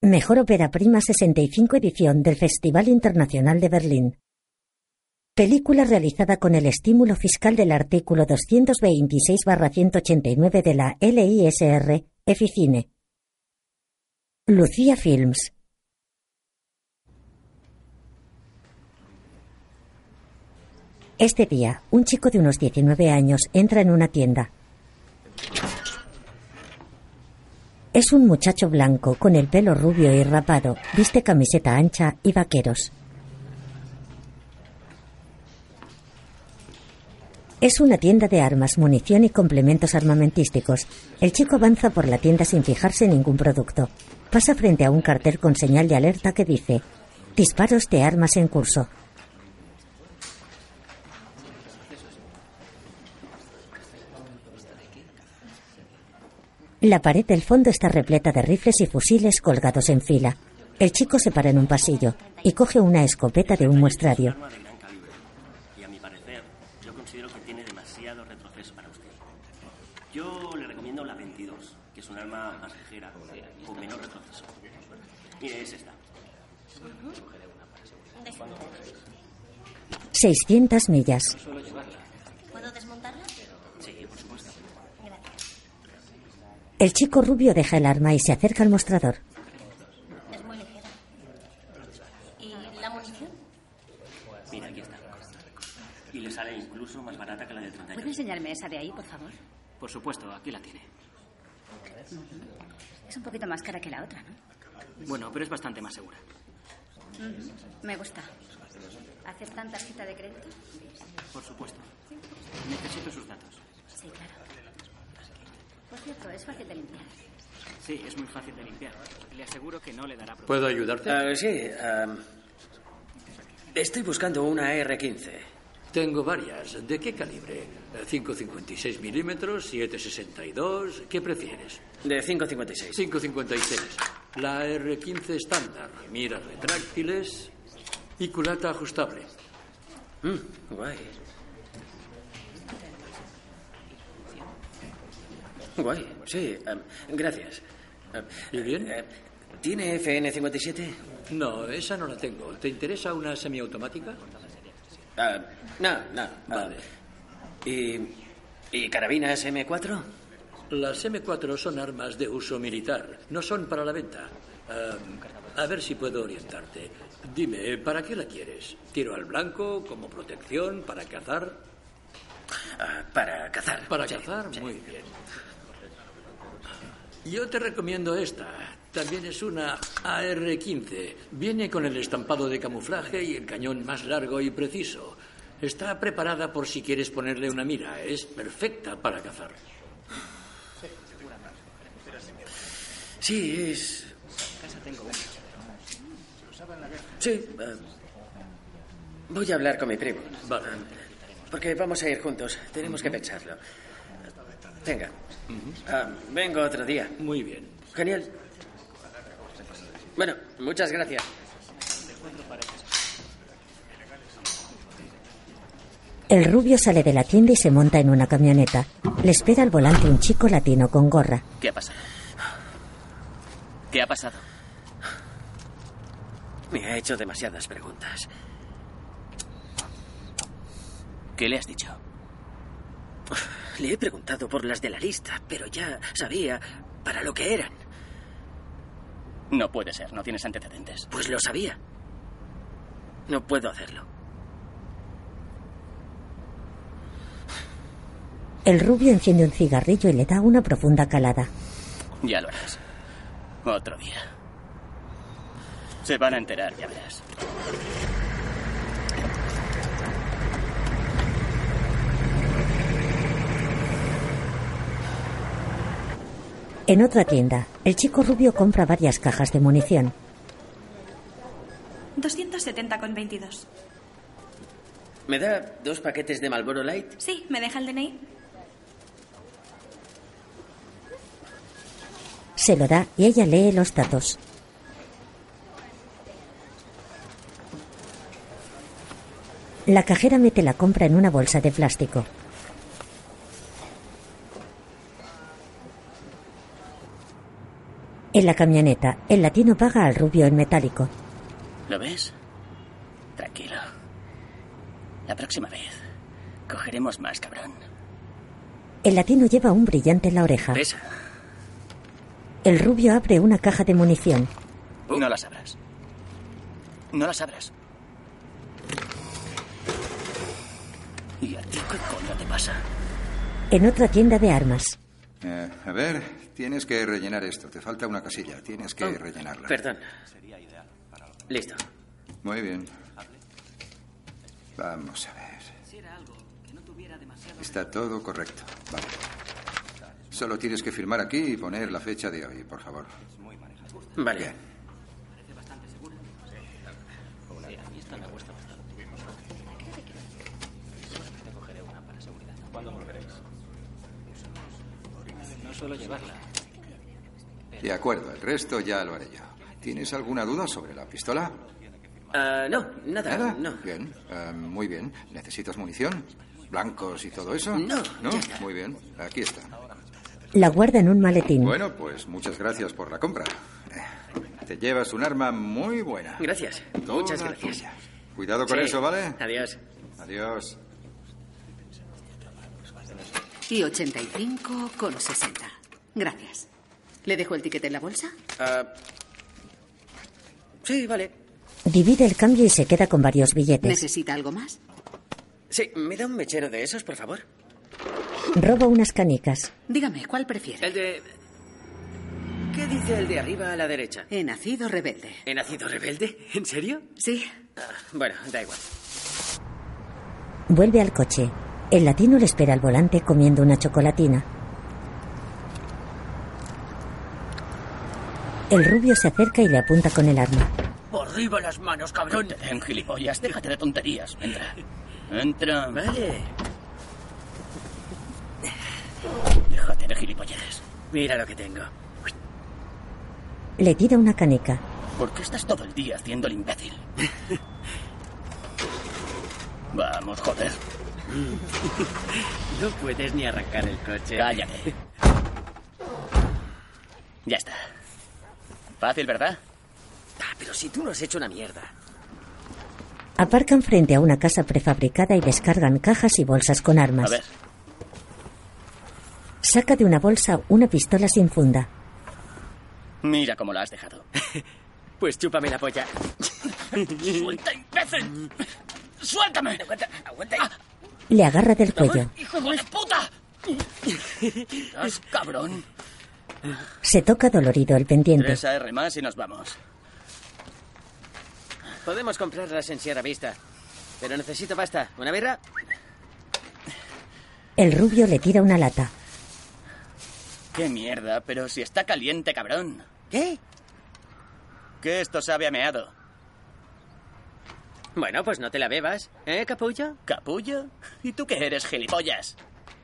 Mejor Ópera Prima 65 edición del Festival Internacional de Berlín. Película realizada con el estímulo fiscal del artículo 226-189 de la LISR, Eficine. Lucía Films. Este día, un chico de unos 19 años entra en una tienda. Es un muchacho blanco con el pelo rubio y rapado, viste camiseta ancha y vaqueros. Es una tienda de armas, munición y complementos armamentísticos. El chico avanza por la tienda sin fijarse en ningún producto. Pasa frente a un cartel con señal de alerta que dice Disparos de armas en curso. La pared del fondo está repleta de rifles y fusiles colgados en fila. El chico se para en un pasillo y coge una escopeta de un muestrario. Y a mi parecer, yo considero que tiene demasiado retroceso para usted. Yo le recomiendo la 22, que es un arma más ligera, con menor retroceso. Mire, es esta. 600 millas. ¿Puedo desmontarla? Sí, por supuesto. El chico rubio deja el arma y se acerca al mostrador. Es muy ligera. ¿Y la munición? Mira, aquí está. Y le sale incluso más barata que la del ¿Puede 38. enseñarme esa de ahí, por favor? Por supuesto, aquí la tiene. Es un poquito más cara que la otra, ¿no? Bueno, pero es bastante más segura. Me gusta. ¿Aceptan tarjeta de crédito? Por supuesto. Necesito sus datos. Sí, claro. Por cierto, es fácil de limpiar. Sí, es muy fácil de limpiar. Le aseguro que no le dará problemas. ¿Puedo ayudarte? Ah, sí, estoy buscando una R-15. Tengo varias. ¿De qué calibre? Eh, ¿5,56 milímetros? ¿7,62? ¿Qué prefieres? De 5.56. 5,56. La R15 estándar. Miras retráctiles y culata ajustable. Mm, guay. Guay, sí, am, gracias. Am, ¿Y bien? eh, ¿Tiene FN-57? No, esa no la tengo. ¿Te interesa una semiautomática? Ah, no, no. ah, Vale. ¿Y, ¿Y carabinas M4? Las M4 son armas de uso militar, no son para la venta. Ah, a ver si puedo orientarte. Dime, ¿para qué la quieres? ¿Tiro al blanco, como protección, para cazar? Ah, para cazar. Para Sí, cazar, sí. muy bien. Yo te recomiendo esta. También es una AR-15. Viene con el estampado de camuflaje y el cañón más largo y preciso. Está preparada por si quieres ponerle una mira. Es perfecta para cazar. Sí, es... Sí. ah, voy a hablar con mi primo. Vale. Porque vamos a ir juntos. Tenemos que pensarlo. Venga. Ah, vengo otro día. Muy bien. Genial. Bueno, muchas gracias. El rubio sale de la tienda y se monta en una camioneta. Le espera al volante un chico latino con gorra. ¿Qué ha pasado? ¿Qué ha pasado? Me ha hecho demasiadas preguntas. ¿Qué le has dicho? Le he preguntado por las de la lista, pero ya sabía para lo que eran. No puede ser, no tienes antecedentes. Pues lo sabía. No puedo hacerlo. El rubio enciende un cigarrillo y le da una profunda calada. Ya lo harás. Otro día. Se van a enterar, ya verás. En otra tienda, el chico rubio compra varias cajas de munición. 270,22. ¿Me da dos paquetes de Marlboro Light? Sí, ¿me deja el DNI? Se lo da y ella lee los datos. La cajera mete la compra en una bolsa de plástico. En la camioneta, el latino paga al rubio en metálico. ¿Lo ves? Tranquilo. La próxima vez cogeremos más, cabrón. El latino lleva un brillante en la oreja. Pesa. El rubio abre una caja de munición. No las abras. No las abras. ¿Y a ti qué coño te pasa? En otra tienda de armas, Eh, a ver, tienes que rellenar esto. Te falta una casilla. Tienes que rellenarla. Oh, Perdón. Listo. Muy bien. Vamos a ver. Está todo correcto. Vale. Solo tienes que firmar aquí y poner la fecha de hoy, por favor. Vale. Bien. Suelo llevarla. De acuerdo, el resto ya lo haré yo. ¿Tienes alguna duda sobre la pistola? Ah, no, nada. ¿Nada? No. Bien, eh, muy bien. ¿Necesitas munición? ¿Blancos y todo eso? No, ¿No? Muy bien, aquí está. la guarda en un maletín. Bueno, pues muchas gracias por la compra. Eh, Te llevas un arma muy buena. Gracias. Toda Muchas gracias. tuya. Cuidado con Sí. eso, ¿vale? Adiós. Adiós. Y 85 con 60. Gracias. ¿Le dejo el ticket en la bolsa? Ah, sí, vale. Divide el cambio y se queda con varios billetes. ¿Necesita algo más? Sí, ¿me da un mechero de esos, por favor? Roba unas canicas. Dígame, ¿cuál prefiere? El de... ¿Qué dice el de arriba a la derecha? He nacido rebelde. ¿He nacido rebelde? ¿En serio? Sí. Ah, bueno, da igual. Vuelve al coche. El latino le espera al volante comiendo una chocolatina. El rubio se acerca y le apunta con el arma. ¡Por arriba las manos, cabrón! En gilipollas, déjate de tonterías. Entra. Entra. Vale. Déjate de gilipollas. Mira lo que tengo. Le tira una canica. ¿Por qué estás todo el día haciendo el imbécil? Vamos, joder. No puedes ni arrancar el coche. Cállate. Ya está. Fácil, ¿verdad? Ah, pero si tú no has hecho una mierda. Aparcan frente a una casa prefabricada y descargan cajas y bolsas con A armas. ver, Saca de una bolsa una pistola sin funda. mira cómo la has dejado. Pues chúpame la polla. ¡Suelta, imbécil! ¡Suéltame! Aguanta, aguanta. Le agarra del cuello. ¡Hijo de puta! ¡Haz, cabrón! Se toca dolorido el pendiente. Tres AR más y nos vamos. Podemos comprarlas en Sierra Vista. Pero necesito pasta. ¿Una birra? El rubio le tira una lata. ¡Qué mierda! Pero si está caliente, cabrón. ¿Qué? Que esto sabe a meado. Bueno, pues no te la bebas. ¿Eh, capullo? ¿Capullo? ¿Y tú qué eres, gilipollas?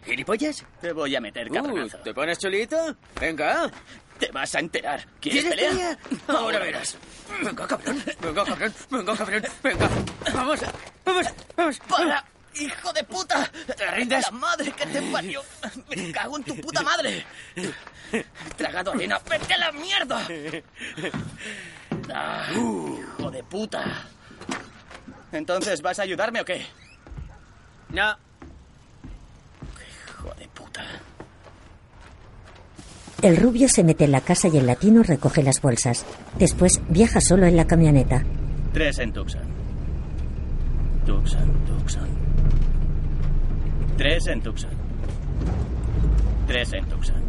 ¿Gilipollas? Te voy a meter Uh, cabronazo. ¿Te pones chulito? Venga. Te vas a enterar. ¿Quieres, ¿Quieres pelea? pelea? Ahora verás. Venga, cabrón. Venga, cabrón. Venga, cabrón. Venga. Vamos. Vamos. Vamos. ¡Para! ¡Hijo de puta! ¿Te rindes? ¡La madre que te parió! ¡Me cago en tu puta madre! ¡Tragado arena! ¡Vete a la mierda! Ah, ¡Hijo de puta! Entonces, ¿vas a ayudarme o qué? No. Hijo de puta. El rubio se mete en la casa y el latino recoge las bolsas. Después viaja solo en la camioneta. Tres en Tucson. Tucson, Tucson. Tres en Tucson. Tres en Tucson.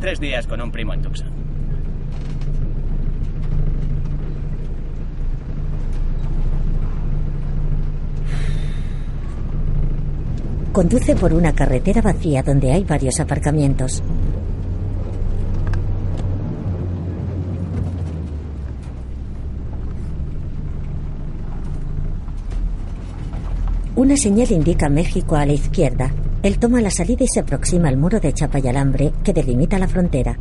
Tres días con un primo en Tucson. Conduce por una carretera vacía donde hay varios aparcamientos. Una señal indica México a la izquierda. Él toma la salida y se aproxima al muro de chapa y alambre que delimita la frontera.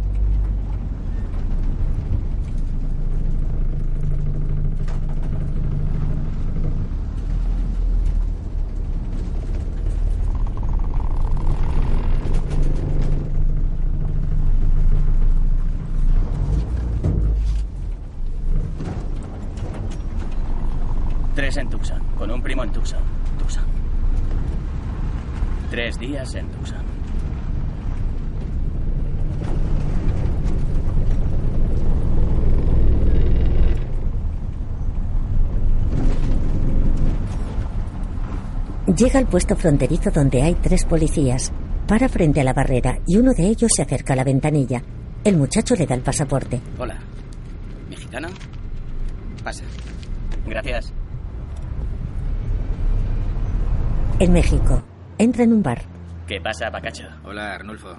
Días en Tucson, con un primo en Tucson. Tucson. Tres días en Tucson. Llega al puesto fronterizo donde hay tres policías. Para frente a la barrera y uno de ellos se acerca a la ventanilla. El muchacho le da el pasaporte. Hola. ¿Mexicano? Pasa. Gracias. En México. Entra en un bar. ¿Qué pasa, Bacacho? Hola, Arnulfo.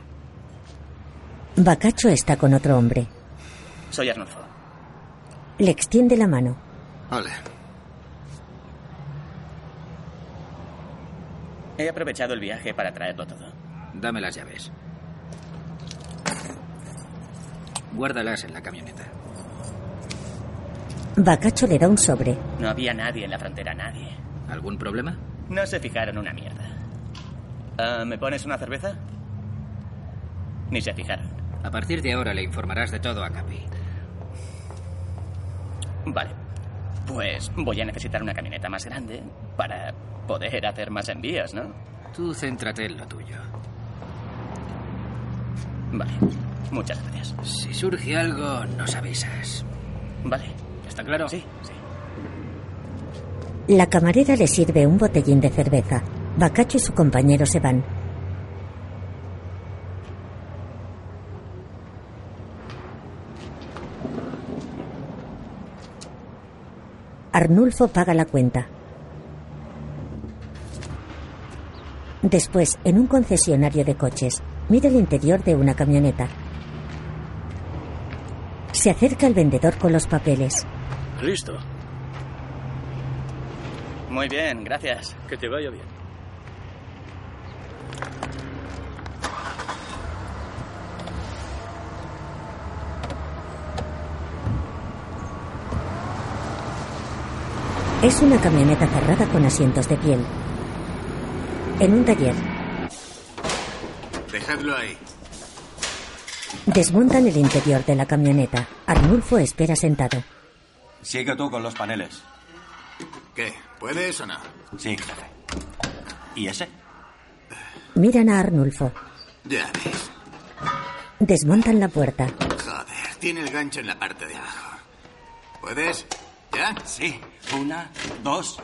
Bacacho está con otro hombre. Soy Arnulfo. Le extiende la mano. Hola. He aprovechado el viaje para traerlo todo. Dame las llaves. Guárdalas en la camioneta. Bacacho le da un sobre. No había nadie en la frontera, nadie. ¿Algún problema? No se fijaron una mierda. Ah, ¿Me pones una cerveza? Ni se fijaron. A partir de ahora le informarás de todo a Capi. Vale. Pues voy a necesitar una camioneta más grande para poder hacer más envíos, ¿no? Tú céntrate en lo tuyo. Vale. Muchas gracias. Si surge algo, nos avisas. Vale. ¿Está claro? Sí, sí. La camarera le sirve un botellín de cerveza. Bacacho y su compañero se van. Arnulfo paga la cuenta. Después, en un concesionario de coches, mira el interior de una camioneta. Se acerca el vendedor con los papeles. Listo. Muy bien, gracias. Que te vaya bien. Es una camioneta cerrada con asientos de piel. En un taller, Dejadlo ahí. desmontan el interior de la camioneta. Arnulfo espera sentado. Sigue tú con los paneles. ¿Qué? ¿Puedes o no? Sí, jefe. ¿Y ese? Miran a Arnulfo. Ya ves. Desmontan la puerta. Joder, tiene el gancho en la parte de abajo. ¿Puedes? ¿Ya? Sí. Una, dos.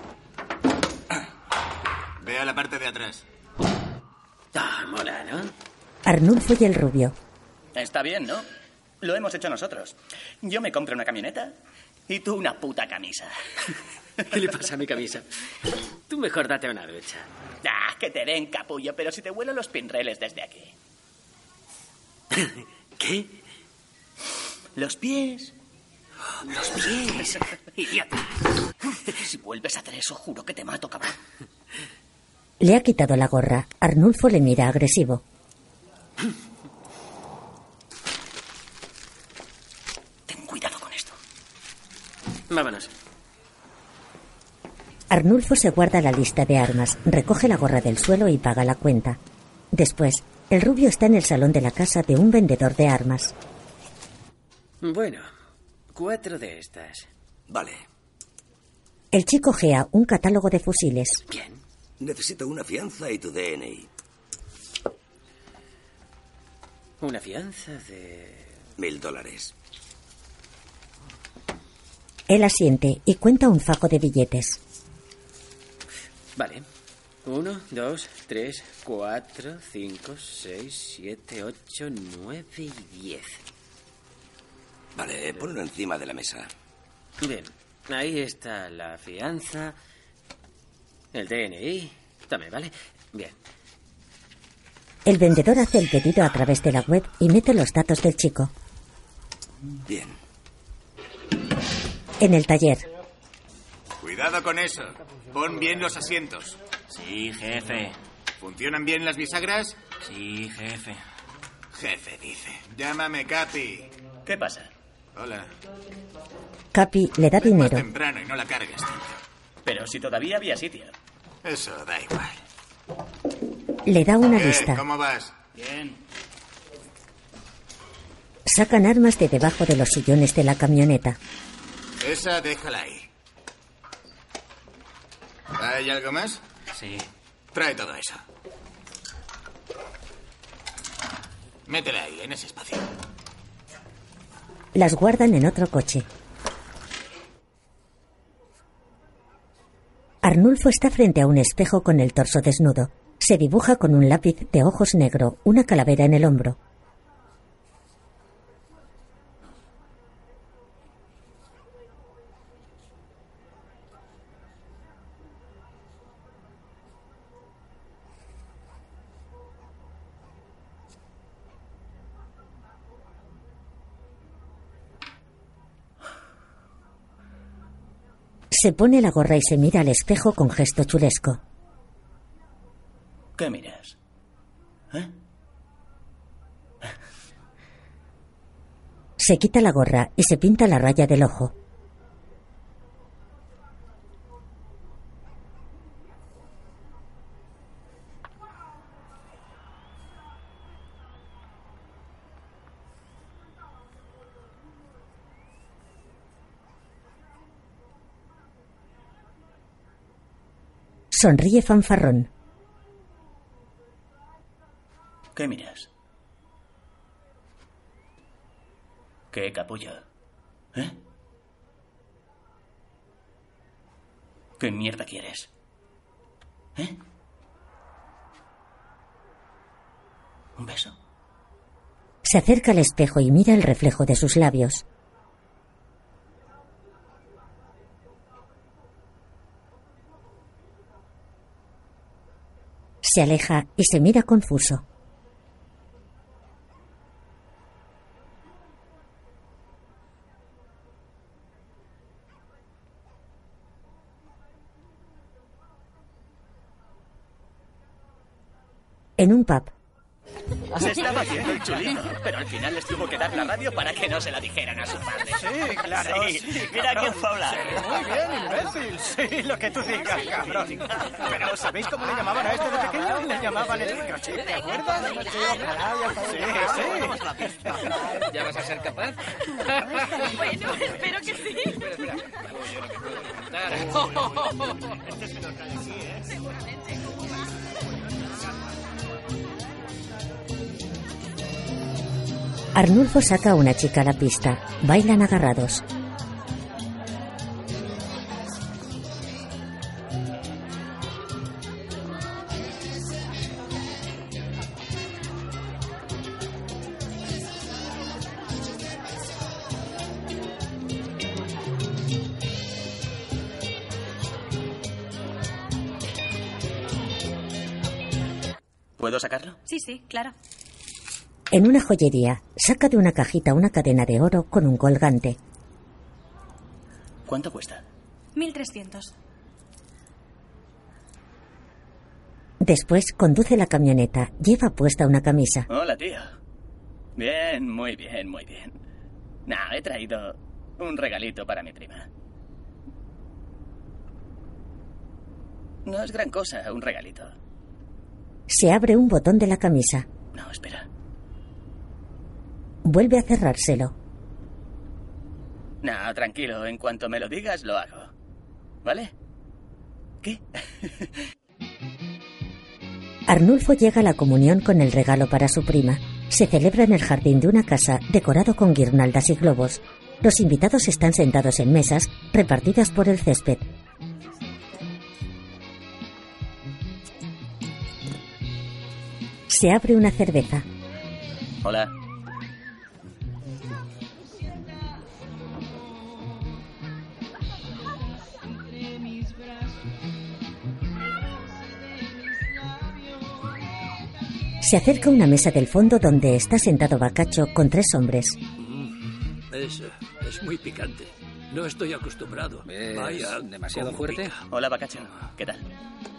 Ve a la parte de atrás. Ah, mola, ¿no? Arnulfo y el rubio. Está bien, ¿no? Lo hemos hecho nosotros. Yo me compro una camioneta y tú una puta camisa. ¿Qué le pasa a mi camisa? Tú mejor date una ducha. Ah, que te den capullo, pero si te vuelo los pinreles desde aquí. ¿Qué? Los pies. Los pies. Idiota. Si vuelves a hacer eso, juro que te mato, cabrón. Le ha quitado la gorra. Arnulfo le mira agresivo. Ten cuidado con esto. Vámonos. Arnulfo se guarda la lista de armas, recoge la gorra del suelo y paga la cuenta. Después, el rubio está en el salón de la casa de un vendedor de armas. Bueno, cuatro de estas. Vale. El chico gea un catálogo de fusiles. Bien. Necesito una fianza y tu DNI. Una fianza de... Mil dólares. Él asiente y cuenta un fajo de billetes. Vale. Uno, dos, tres, cuatro, cinco, seis, siete, ocho, nueve y diez. Vale, ponlo encima de la mesa. Bien. Ahí está la fianza. El DNI. Tome, ¿vale? Bien. El vendedor hace el pedido a través de la web y mete los datos del chico. Bien. En el taller, Cuidado con eso. Pon bien los asientos. Sí, jefe. ¿Funcionan bien las bisagras? Sí, jefe. Jefe dice. Llámame Capi. ¿Qué pasa? Hola. Capi le da Ven más dinero. temprano y no la cargues. Pero si todavía había sitio. Eso da igual. Le da una ¿Qué? lista. ¿Cómo vas? Bien. Sacan armas de debajo de los sillones de la camioneta. Esa déjala ahí. ¿Hay algo más? Sí. Trae todo eso. Métele ahí, en ese espacio. Las guardan en otro coche. Arnulfo está frente a un espejo con el torso desnudo. Se dibuja con un lápiz de ojos negro, una calavera en el hombro. Se pone la gorra y se mira al espejo con gesto chulesco. ¿Qué miras? ¿Eh? Se quita la gorra y se pinta la raya del ojo. Sonríe fanfarrón. ¿Qué miras? ¿Qué capullo? ¿Eh? ¿Qué mierda quieres? ¿Eh? ¿Un beso? Se acerca al espejo y mira el reflejo de sus labios. Se aleja y se mira confuso. En un pub. Se estaba haciendo el chulito, pero al final les tuvo que dar la radio para que no se la dijeran a su padre. Sí, claro. Sí, sí, mira quién fue a hablar. Sí, Muy bien, imbécil. Sí, lo que tú digas, cabrón. Pero ¿sabéis cómo le llamaban a este de pequeño? Le llamaban el microchip, ¿te acuerdas? Sí, sí. ¿Ya vas a ser capaz? Bueno, espero que sí. Espera, espera. Este se nos cae aquí, ¿eh? Arnulfo saca a una chica a la pista. Bailan agarrados. ¿Puedo sacarlo? Sí, sí, claro. En una joyería, saca de una cajita una cadena de oro con un colgante. ¿Cuánto cuesta? 1300. Después conduce la camioneta. Lleva puesta una camisa. Hola, tío. Bien, muy bien, muy bien. Nah, he traído un regalito para mi prima. No es gran cosa, un regalito. Se abre un botón de la camisa. No, espera. Vuelve a cerrárselo. No, tranquilo, en cuanto me lo digas, lo hago. ¿Vale? ¿Qué? Arnulfo llega a la comunión con el regalo para su prima. Se celebra en el jardín de una casa decorado con guirnaldas y globos. Los invitados están sentados en mesas repartidas por el césped. Se abre una cerveza. Hola. Se acerca a una mesa del fondo donde está sentado Bacacho con tres hombres. Es, es muy picante. No estoy acostumbrado. ¿Es Vaya, demasiado fuerte? pica. Hola, Bacacho. ¿Qué tal?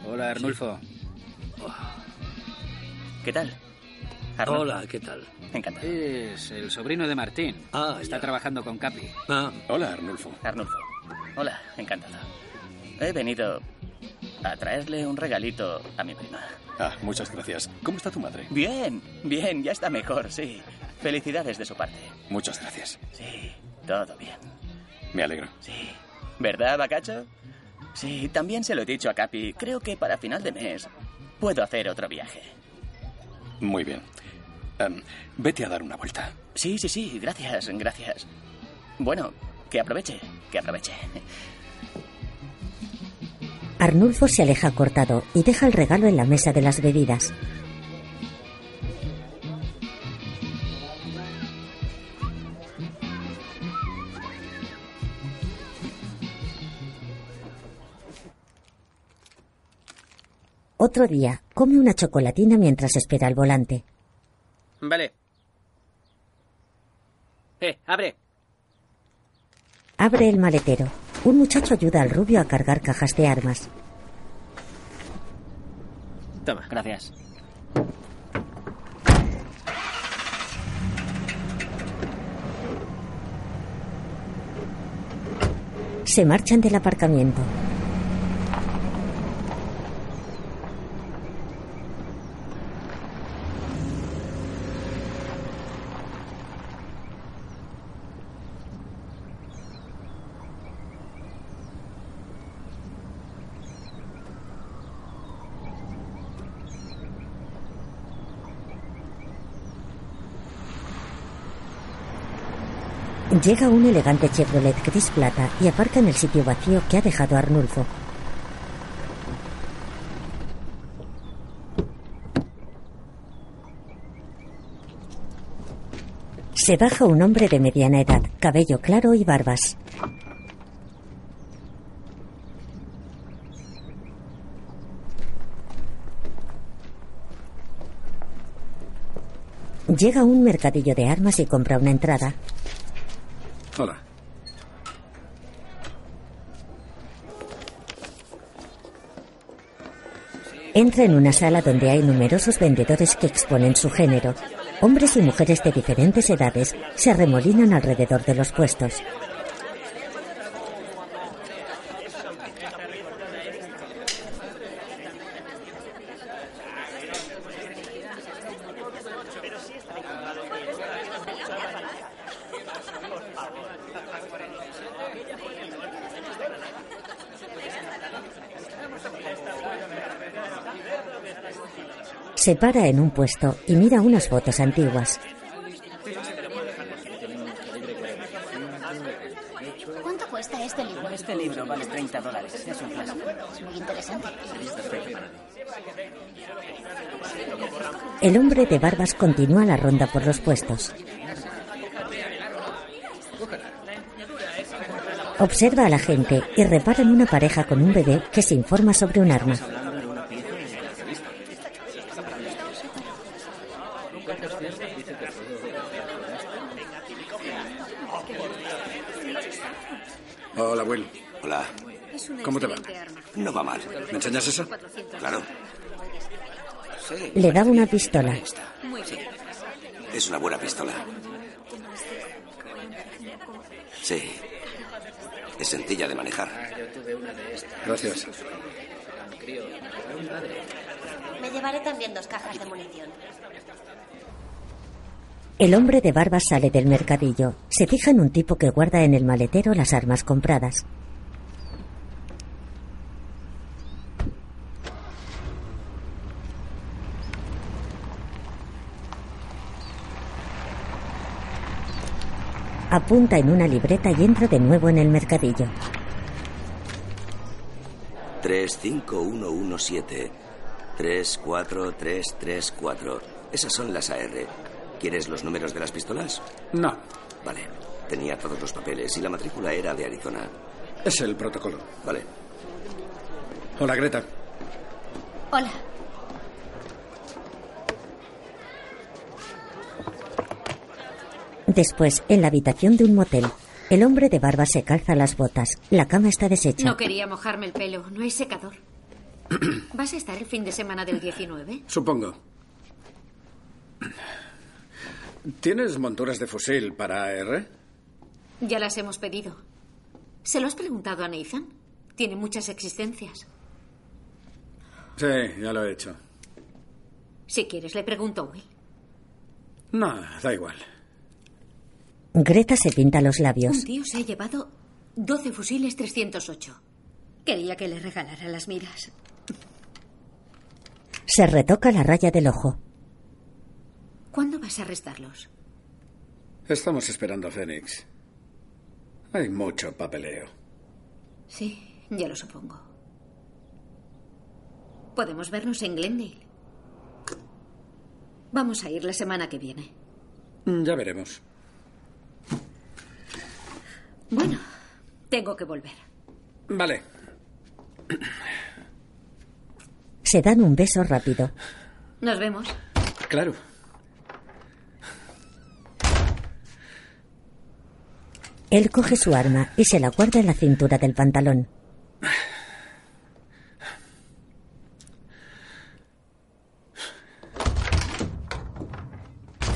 Hola, Arnulfo. ¿Qué tal? Arnold. Hola, ¿qué tal? Encantado. Es el sobrino de Martín. Ah, Está ya. trabajando con Capi. Ah, Hola, Arnulfo. Arnulfo. Hola, encantado. He venido a traerle un regalito a mi prima. Ah, muchas gracias. ¿Cómo está tu madre? Bien, bien, ya está mejor, sí. Felicidades de su parte. Muchas gracias. Sí, todo bien. Me alegro. Sí. ¿Verdad, Bacacho? Sí, también se lo he dicho a Capi. Creo que para final de mes puedo hacer otro viaje. Muy bien. Em, vete a dar una vuelta. Sí, sí, sí, gracias, gracias. Bueno, que aproveche, que aproveche. Arnulfo se aleja cortado y deja el regalo en la mesa de las bebidas. Otro día, come una chocolatina mientras espera al volante. Vale. Eh, abre. Abre el maletero. Un muchacho ayuda al rubio a cargar cajas de armas. Toma. Gracias. Se marchan del aparcamiento. Llega un elegante Chevrolet gris plata y aparca en el sitio vacío que ha dejado Arnulfo. Se baja un hombre de mediana edad, cabello claro y barbas. Llega un mercadillo de armas y compra una entrada. Hola. Entra en una sala donde hay numerosos vendedores que exponen su género. Hombres y mujeres de diferentes edades se arremolinan alrededor de los puestos. Se para en un puesto y mira unas fotos antiguas. ¿Cuánto cuesta este libro? Este libro vale 30 dólares. Es un clásico. Es muy interesante. El hombre de barbas continúa la ronda por los puestos. Observa a la gente y repara en una pareja con un bebé que se informa sobre un arma. Hola, Will. Hola. ¿Cómo te va? No va mal. ¿Me enseñas eso? Claro. Le da una pistola. Es una buena pistola. Sí. Es sencilla de manejar. Gracias. Me llevaré también dos cajas de munición. El hombre de barba sale del mercadillo. Se fija en un tipo que guarda en el maletero las armas compradas. Apunta en una libreta y entra de nuevo en el mercadillo. 35117. 34334. Esas son las AR. ¿Quieres los números de las pistolas? No. Vale. Tenía todos los papeles y la matrícula era de Arizona. Es el protocolo. Vale. Hola, Greta. Hola. Después, en la habitación de un motel, el hombre de barba se calza las botas. La cama está deshecha. No quería mojarme el pelo. No hay secador. ¿Vas a estar el fin de semana del 19? Supongo. ¿Tienes monturas de fusil para AR? Ya las hemos pedido. ¿Se lo has preguntado a Nathan? Tiene muchas existencias. Sí, ya lo he hecho. Si quieres, le pregunto a Will. No, da igual. Greta se pinta los labios. Un tío se ha llevado 12 fusiles 308. Quería que le regalara las miras. Se retoca la raya del ojo. ¿Cuándo vas a arrestarlos? Estamos esperando a Fénix. Hay mucho papeleo. Sí, ya lo supongo. Podemos vernos en Glendale. Vamos a ir la semana que viene. Ya veremos. Bueno, tengo que volver. Vale. Se dan un beso rápido. Nos vemos. Claro. Él coge su arma y se la guarda en la cintura del pantalón.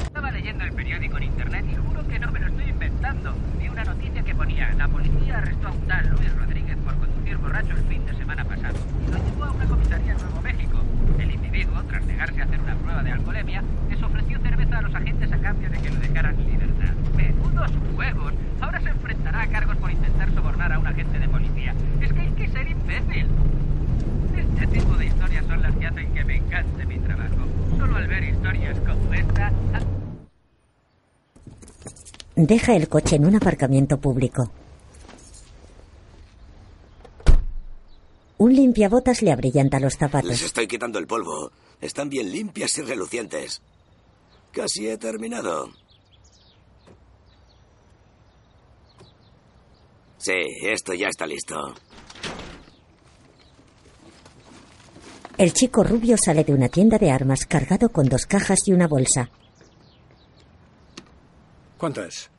Estaba leyendo el periódico en internet y juro que no me lo estoy inventando. Vi una noticia que ponía, la policía arrestó a un tal Luis Rodríguez por conducir borracho el fin de semana pasado. Y lo llevó a una comisaría en Nuevo México. El individuo, tras negarse a hacer una prueba de alcoholemia, les ofreció cerveza a los agentes a cambio de que lo dejaran en libertad. ¡Menudos huevos! Ahora se enfrentará a cargos por intentar sobornar a un agente de policía. Es que hay que ser imbécil. Este tipo de historias son las que hacen que me encante mi trabajo. Solo al ver historias como esta... Deja el coche en un aparcamiento público. Un limpiabotas le abrillanta los Les zapatos. estoy quitando el polvo. Están bien limpias y relucientes. Casi he terminado. Sí, esto ya está listo. El chico rubio sale de una tienda de armas cargado con dos cajas y una bolsa. ¿Cuánto es?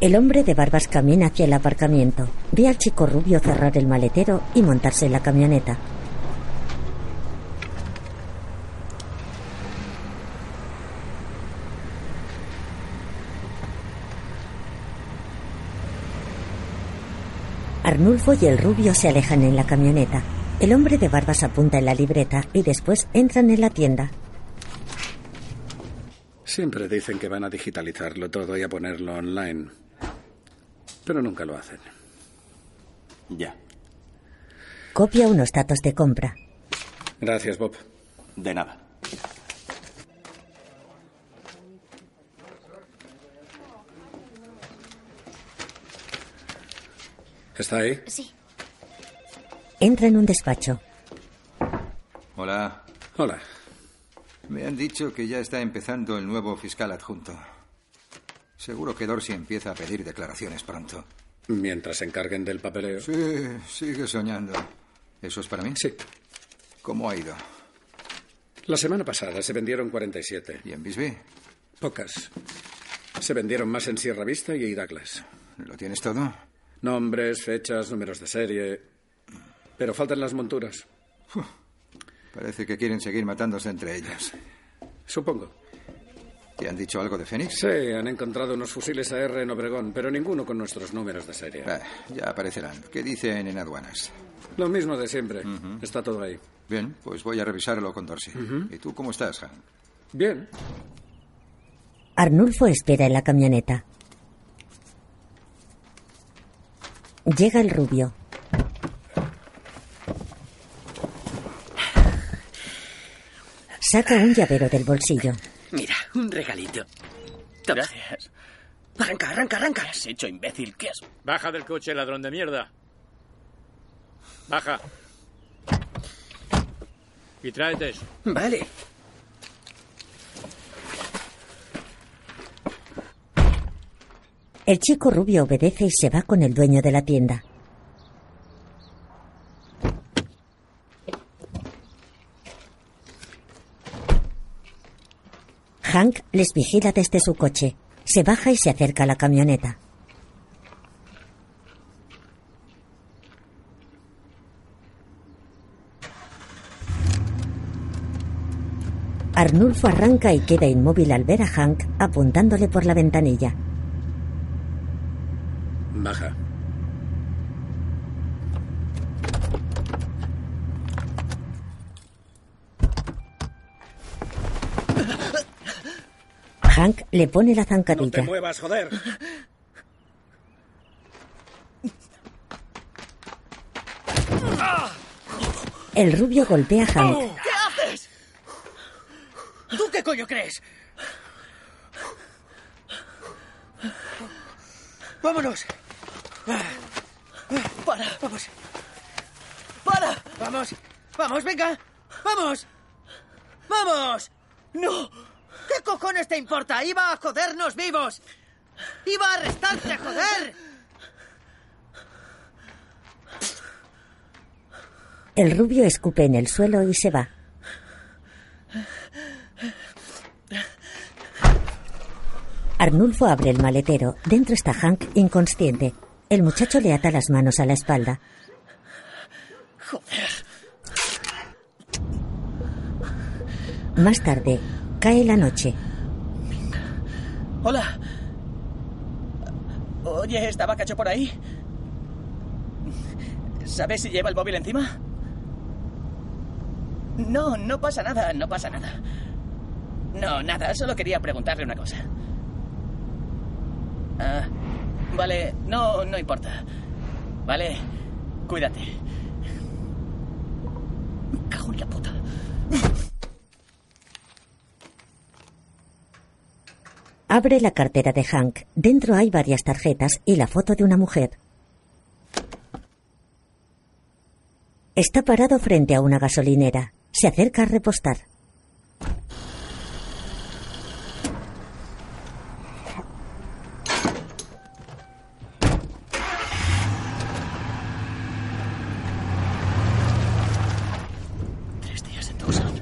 El hombre de barbas camina hacia el aparcamiento. Ve al chico rubio cerrar el maletero y montarse en la camioneta. Arnulfo y el rubio se alejan en la camioneta. El hombre de barbas apunta en la libreta y después entran en la tienda. Siempre dicen que van a digitalizarlo todo y a ponerlo online. Pero nunca lo hacen. Ya. Copia unos datos de compra. Gracias, Bob. De nada. ¿Está ahí? Sí. Entra en un despacho. Hola. Hola. Me han dicho que ya está empezando el nuevo fiscal adjunto. Seguro que Dorsey empieza a pedir declaraciones pronto. Mientras se encarguen del papeleo. Sí, sigue soñando. ¿Eso es para mí? Sí. ¿Cómo ha ido? La semana pasada se vendieron 47. ¿Y en Bisbee? Pocas. Se vendieron más en Sierra Vista y Douglas. ¿Lo tienes todo? Nombres, fechas, números de serie. Pero faltan las monturas. Parece que quieren seguir matándose entre ellos. Supongo. ¿Te han dicho algo de Fénix? Sí, han encontrado unos fusiles AR en Obregón, pero ninguno con nuestros números de serie. Ah, ya aparecerán. ¿Qué dicen en aduanas? Lo mismo de siempre. Está todo ahí. Bien, pues voy a revisarlo con Dorsey. ¿Y tú cómo estás, Hank? Bien. Arnulfo espera en la camioneta. Llega el rubio. Saca un llavero del bolsillo. Mira, un regalito. Gracias. Arranca, arranca, arranca. ¿Qué has hecho, imbécil? ¿Qué has...? Baja del coche, ladrón de mierda. Baja. Y tráete eso. Vale. El chico rubio obedece y se va con el dueño de la tienda. Hank les vigila desde su coche. Se baja y se acerca a la camioneta. Arnulfo arranca y queda inmóvil al ver a Hank apuntándole por la ventanilla. Baja. Hank le pone la zancadilla. ¡No te muevas, joder! El rubio golpea a oh, Hank. ¿Qué haces? ¿Tú qué coño crees? ¡Vámonos! ¡Para! ¡Vamos! ¡Para! ¡Vamos! ¡Vamos, venga! ¡Vamos! ¡Vamos! ¡No! ¿Qué cojones te importa? ¡Iba a jodernos vivos! ¡Iba a arrestarte, joder! El rubio escupe en el suelo y se va. Arnulfo abre el maletero. Dentro está Hank inconsciente. El muchacho le ata las manos a la espalda. Joder. Más tarde, cae la noche. Hola. Oye, ¿está Bacacho por ahí? ¿Sabes si lleva el móvil encima? No, no pasa nada, no pasa nada. No, nada, solo quería preguntarle una cosa. Ah, vale, no, no importa. Vale, cuídate. Me cago en. Abre la cartera de Hank. Dentro hay varias tarjetas y la foto de una mujer. Está parado frente a una gasolinera. Se acerca a repostar. Tres días en Tucson.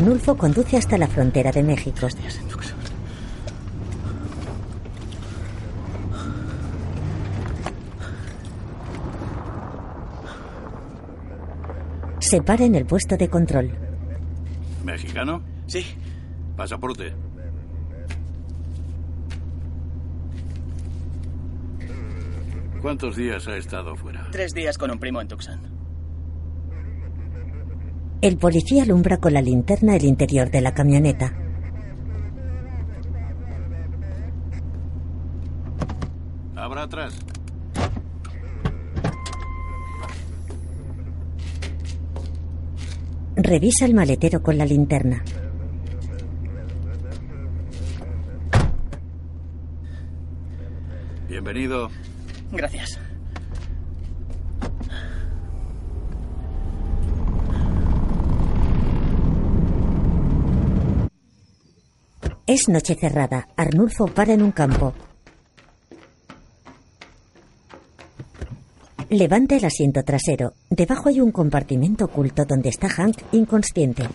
Arnulfo conduce hasta la frontera de México. Se para en el puesto de control. ¿Mexicano? Sí. Pasaporte. ¿Cuántos días ha estado fuera? Tres días con un primo en Tucson. El policía alumbra con la linterna el interior de la camioneta. Abra atrás. Revisa el maletero con la linterna. Bienvenido. Gracias. Es noche cerrada. Arnulfo para en un campo. Levanta el asiento trasero. Debajo hay un compartimento oculto donde está Hank inconsciente.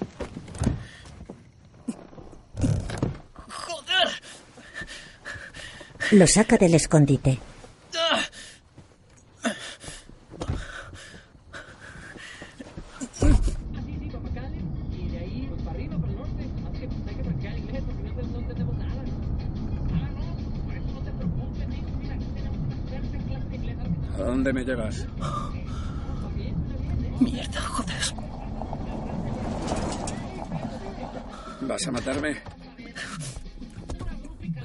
¡Joder! Lo saca del escondite. Dónde me llevas? Mierda, joder. ¿Vas a matarme?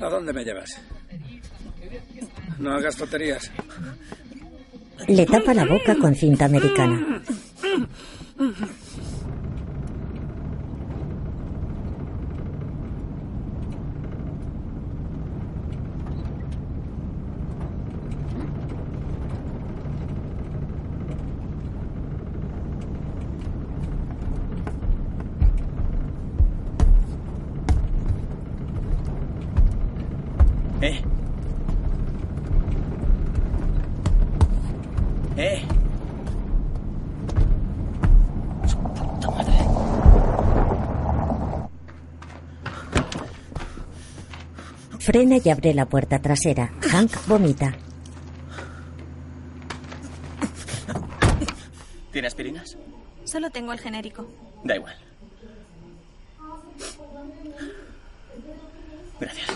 ¿A dónde me llevas? No hagas tonterías. Le tapa la boca con cinta americana. Y abre la puerta trasera. Hank vomita. ¿Tiene aspirinas? Solo tengo el genérico. Da igual. Gracias.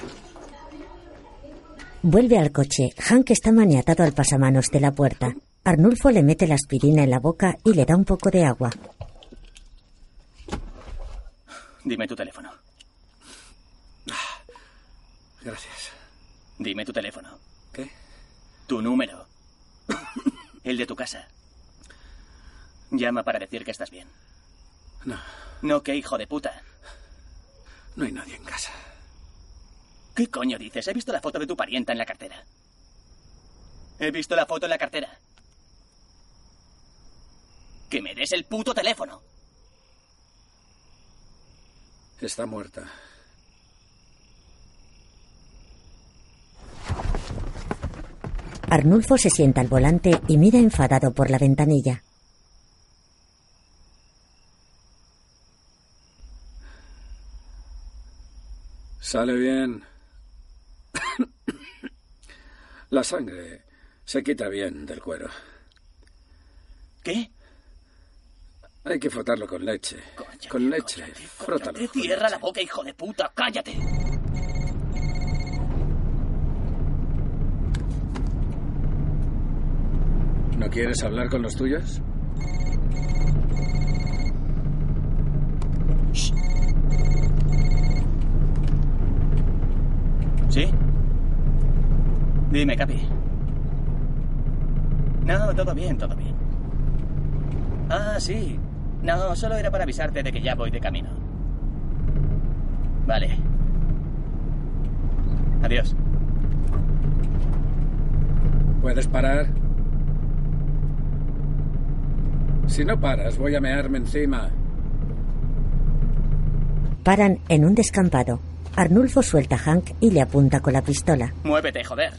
Vuelve al coche. Hank está maniatado al pasamanos de la puerta. Arnulfo le mete la aspirina en la boca y le da un poco de agua. Dime tu teléfono. Gracias. Dime tu teléfono. ¿Qué? Tu número. El de tu casa. Llama para decir que estás bien. No. No, qué hijo de puta. No hay nadie en casa. ¿Qué coño dices? He visto la foto de tu parienta en la cartera. He visto la foto en la cartera. Que me des el puto teléfono. Está muerta. Arnulfo se sienta al volante y mira enfadado por la ventanilla. Sale bien. La sangre se quita bien del cuero. ¿Qué? Hay que frotarlo con leche. con leche. Frótalo. Te cierra la boca, hijo de puta. Cállate. ¿No quieres hablar con los tuyos? ¿Sí? Dime, Capi. No, todo bien, todo bien. Ah, sí. No, solo era para avisarte de que ya voy de camino. Vale. Adiós. ¿Puedes parar? Si no paras, voy a mearme encima. Paran en un descampado. Arnulfo suelta a Hank y le apunta con la pistola. Muévete, joder.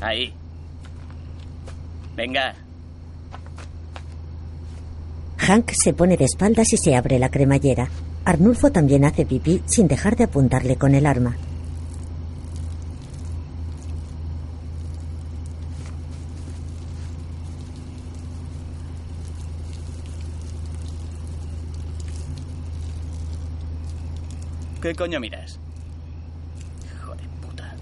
Ahí. Venga. Hank se pone de espaldas y se abre la cremallera. Arnulfo también hace pipí sin dejar de apuntarle con el arma. ¿Qué coño miras? Hijo de puta.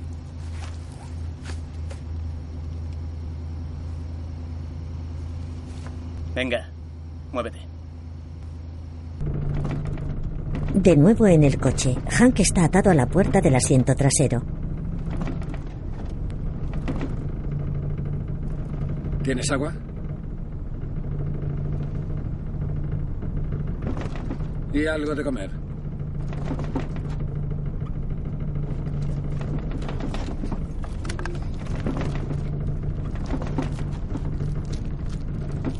Venga, muévete. De nuevo en el coche, Hank está atado a la puerta del asiento trasero. ¿Tienes agua? Y algo de comer.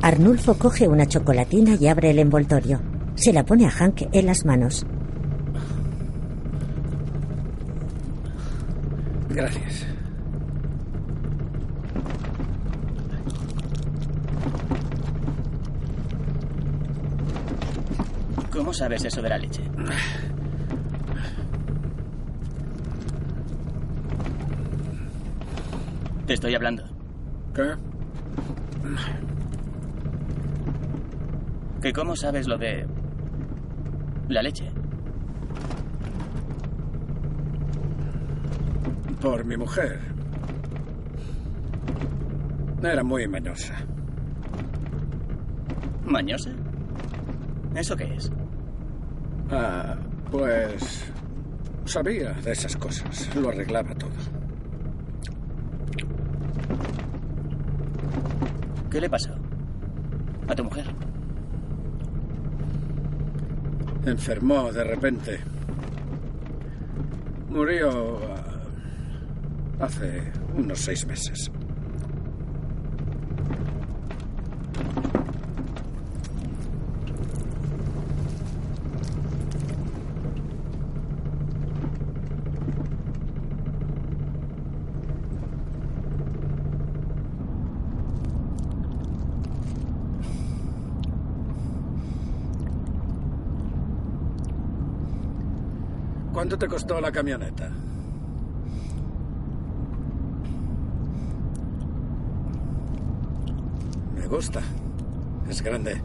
Arnulfo coge una chocolatina y abre el envoltorio. Se la pone a Hank en las manos. Gracias. ¿Cómo sabes eso de la leche? Te estoy hablando. ¿Qué? ¿Que cómo sabes lo de la leche? Por mi mujer. Era muy mañosa. ¿Mañosa? ¿Eso qué es? Ah, pues... Sabía de esas cosas. Lo arreglaba todo. ¿Qué le pasó? ¿A tu mujer? Enfermó de repente. Murió ah, hace unos seis meses. ¿Cuánto te costó la camioneta? Me gusta. Es grande.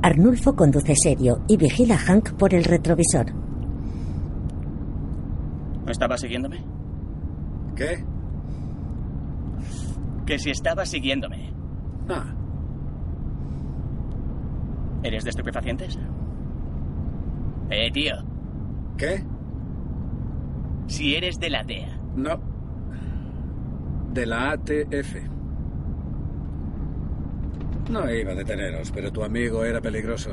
Arnulfo conduce serio y vigila a Hank por el retrovisor. ¿Estaba siguiéndome? ¿Qué? Que si estaba siguiéndome. Ah, ¿Eres de estupefacientes? Eh, tío. ¿Qué? Si eres de la DEA. No. De la ATF. No iba a deteneros, pero tu amigo era peligroso.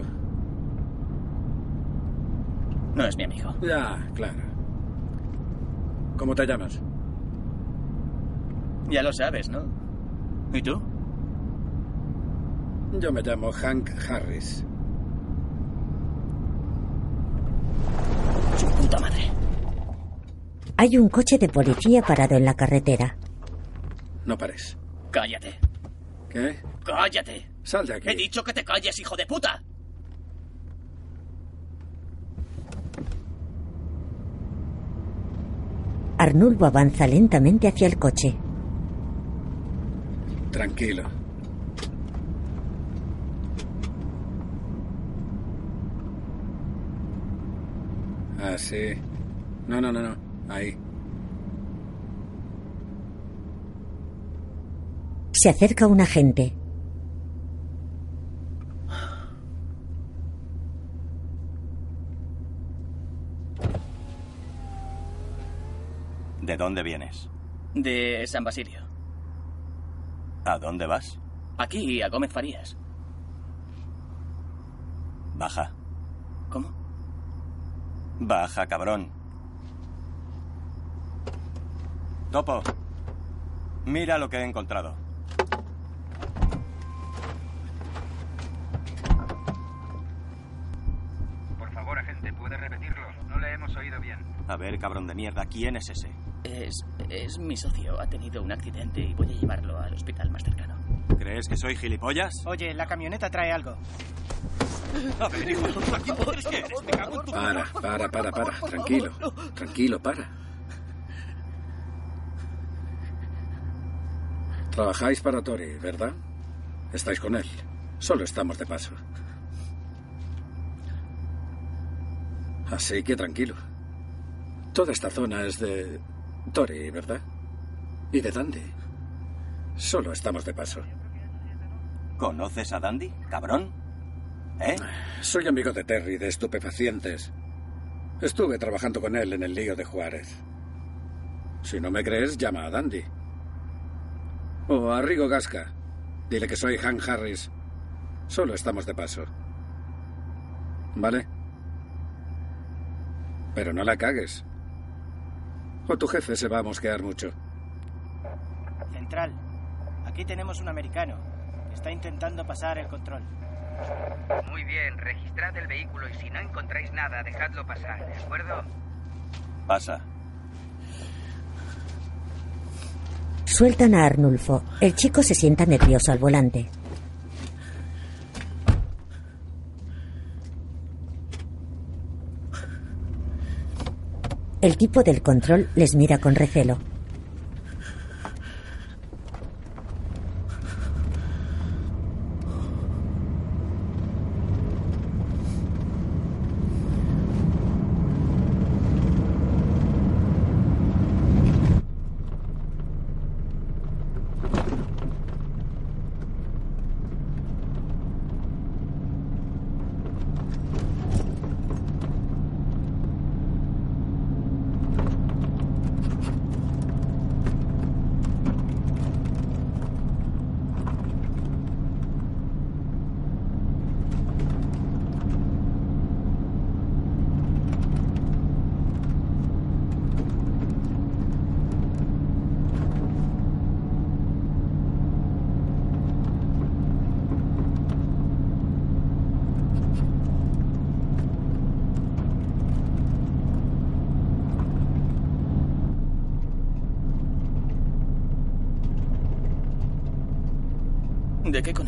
No es mi amigo. Ya, claro. ¿Cómo te llamas? Ya lo sabes, ¿no? ¿Y tú? Yo me llamo Hank Harris. Su puta madre. Hay un coche de policía parado en la carretera. No pares. Cállate. ¿Qué? ¡Cállate! Sal de aquí. He dicho que te calles, hijo de puta. Arnulfo avanza lentamente hacia el coche. Tranquilo. Ah, sí. No, no, no, no. Ahí. Se acerca un agente. ¿De dónde vienes? De San Basilio. ¿A dónde vas? Aquí, a Gómez Farías. Baja. ¿Cómo? Baja, cabrón. Topo. Mira lo que he encontrado. Por favor, agente, ¿puede repetirlo? No le hemos oído bien. A ver, cabrón de mierda, ¿quién es ese? Es, es mi socio. Ha tenido un accidente y voy a llevarlo al hospital más cercano. ¿Crees que soy gilipollas? Oye, la camioneta trae algo. A ver, hijo de puta, ¿quién crees que eres? Me cago en tu... Para, para, para, para. Tranquilo. Tranquilo, para. Trabajáis para Tori, ¿verdad? Estáis con él. Solo estamos de paso. Así que tranquilo. Toda esta zona es de Tori, ¿verdad? Y de Dandy. Solo estamos de paso. ¿Conoces a Dandy, cabrón? ¿Eh? Soy amigo de Terry de estupefacientes. Estuve trabajando con él en el lío de Juárez. Si no me crees, llama a Dandy. O a Rigo Gasca. Dile que soy Hank Harris. Solo estamos de paso. ¿Vale? Pero no la cagues. O tu jefe se va a mosquear mucho. Central. Aquí tenemos un americano que está intentando pasar el control. Muy bien, registrad el vehículo y si no encontráis nada, dejadlo pasar, ¿de acuerdo? Pasa. Sueltan a Arnulfo. El chico se sienta nervioso al volante. El tipo del control les mira con recelo.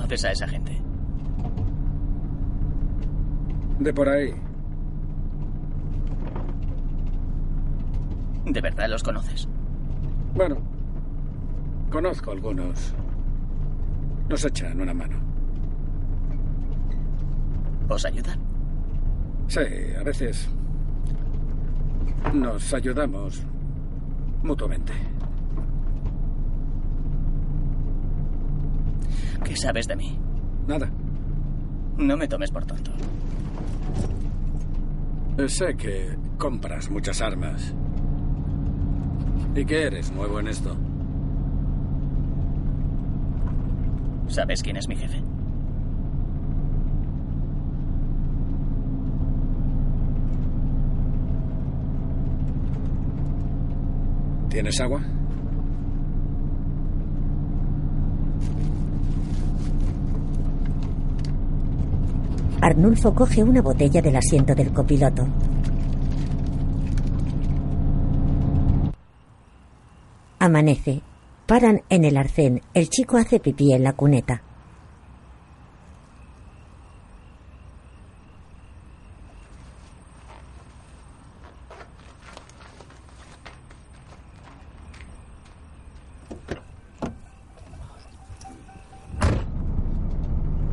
¿De a esa gente? De por ahí. ¿De verdad los conoces? Bueno, conozco algunos. Nos echan una mano. ¿Os ayudan? Sí, a veces nos ayudamos mutuamente. ¿Qué sabes de mí? Nada. No me tomes por tonto. Sé que compras muchas armas. ¿Y que eres nuevo en esto? ¿Sabes quién es mi jefe? ¿Tienes agua? Arnulfo coge una botella del asiento del copiloto. Amanece. Paran en el arcén. El chico hace pipí en la cuneta.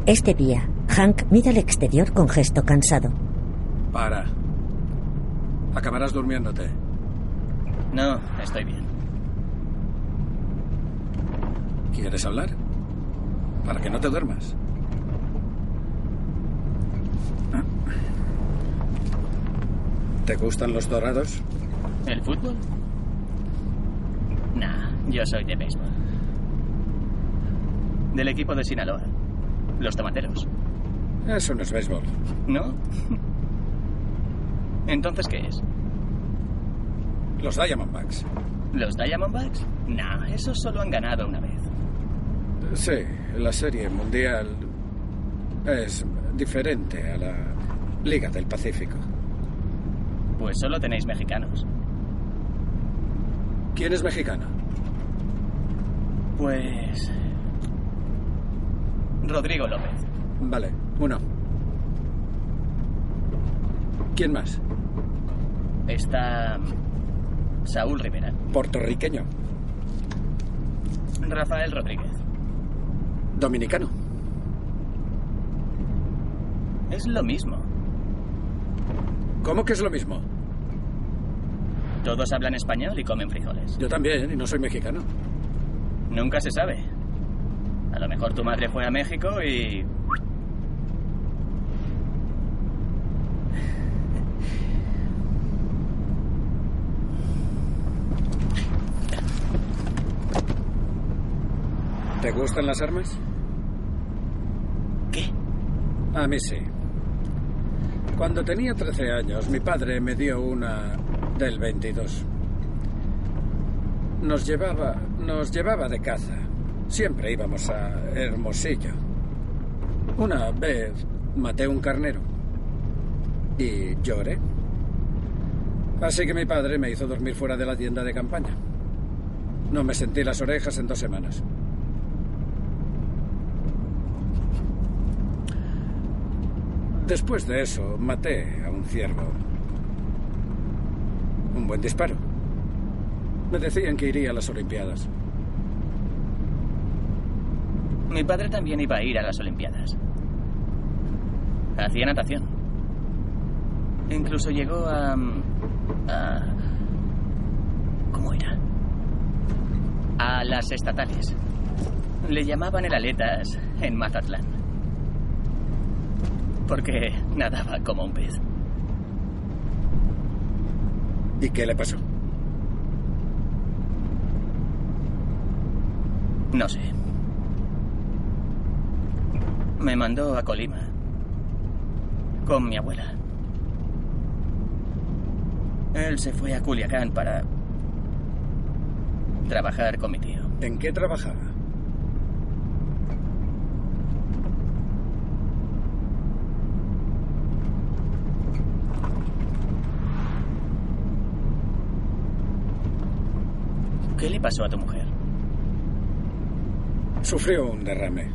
Este día, Hank mira al exterior con gesto cansado. Para. Acabarás durmiéndote. No, estoy bien. ¿Quieres hablar? Para que no te duermas. ¿Te gustan los dorados? ¿El fútbol? Nah, yo soy de béisbol. Del equipo de Sinaloa. Los tomateros. Eso no es béisbol. ¿No? Entonces, ¿qué es? Los Diamondbacks. ¿Los Diamondbacks? Nah, esos solo han ganado una vez. Sí, la serie mundial es diferente a la Liga del Pacífico. Pues solo tenéis mexicanos. ¿Quién es mexicano? Pues... Rodrigo López. Vale, uno. ¿Quién más? Está... Saúl Rivera. Puertorriqueño. Rafael Rodríguez. Dominicano. Es lo mismo. ¿Cómo que es lo mismo? Todos hablan español y comen frijoles. Yo también, y no soy mexicano. Nunca se sabe. A lo mejor tu madre fue a México y... ¿Te gustan las armas? ¿Qué? A mí sí. Cuando tenía 13 años, mi padre me dio una del 22. Nos llevaba, nos llevaba de caza. Siempre íbamos a Hermosillo. Una vez maté un carnero y lloré. Así que mi padre me hizo dormir fuera de la tienda de campaña. No me sentí las orejas en dos semanas. Después de eso, maté a un ciervo. Un buen disparo. Me decían que iría a las Olimpiadas. Mi padre también iba a ir a las Olimpiadas. Hacía natación. Incluso llegó a... a ¿Cómo era? A las estatales. Le llamaban el aletas en Mazatlán. Porque nadaba como un pez. ¿Y qué le pasó? No sé. Me mandó a Colima. Con mi abuela. Él se fue a Culiacán para trabajar con mi tío. ¿En qué trabajaba? ¿Qué le pasó a tu mujer? Sufrió un derrame.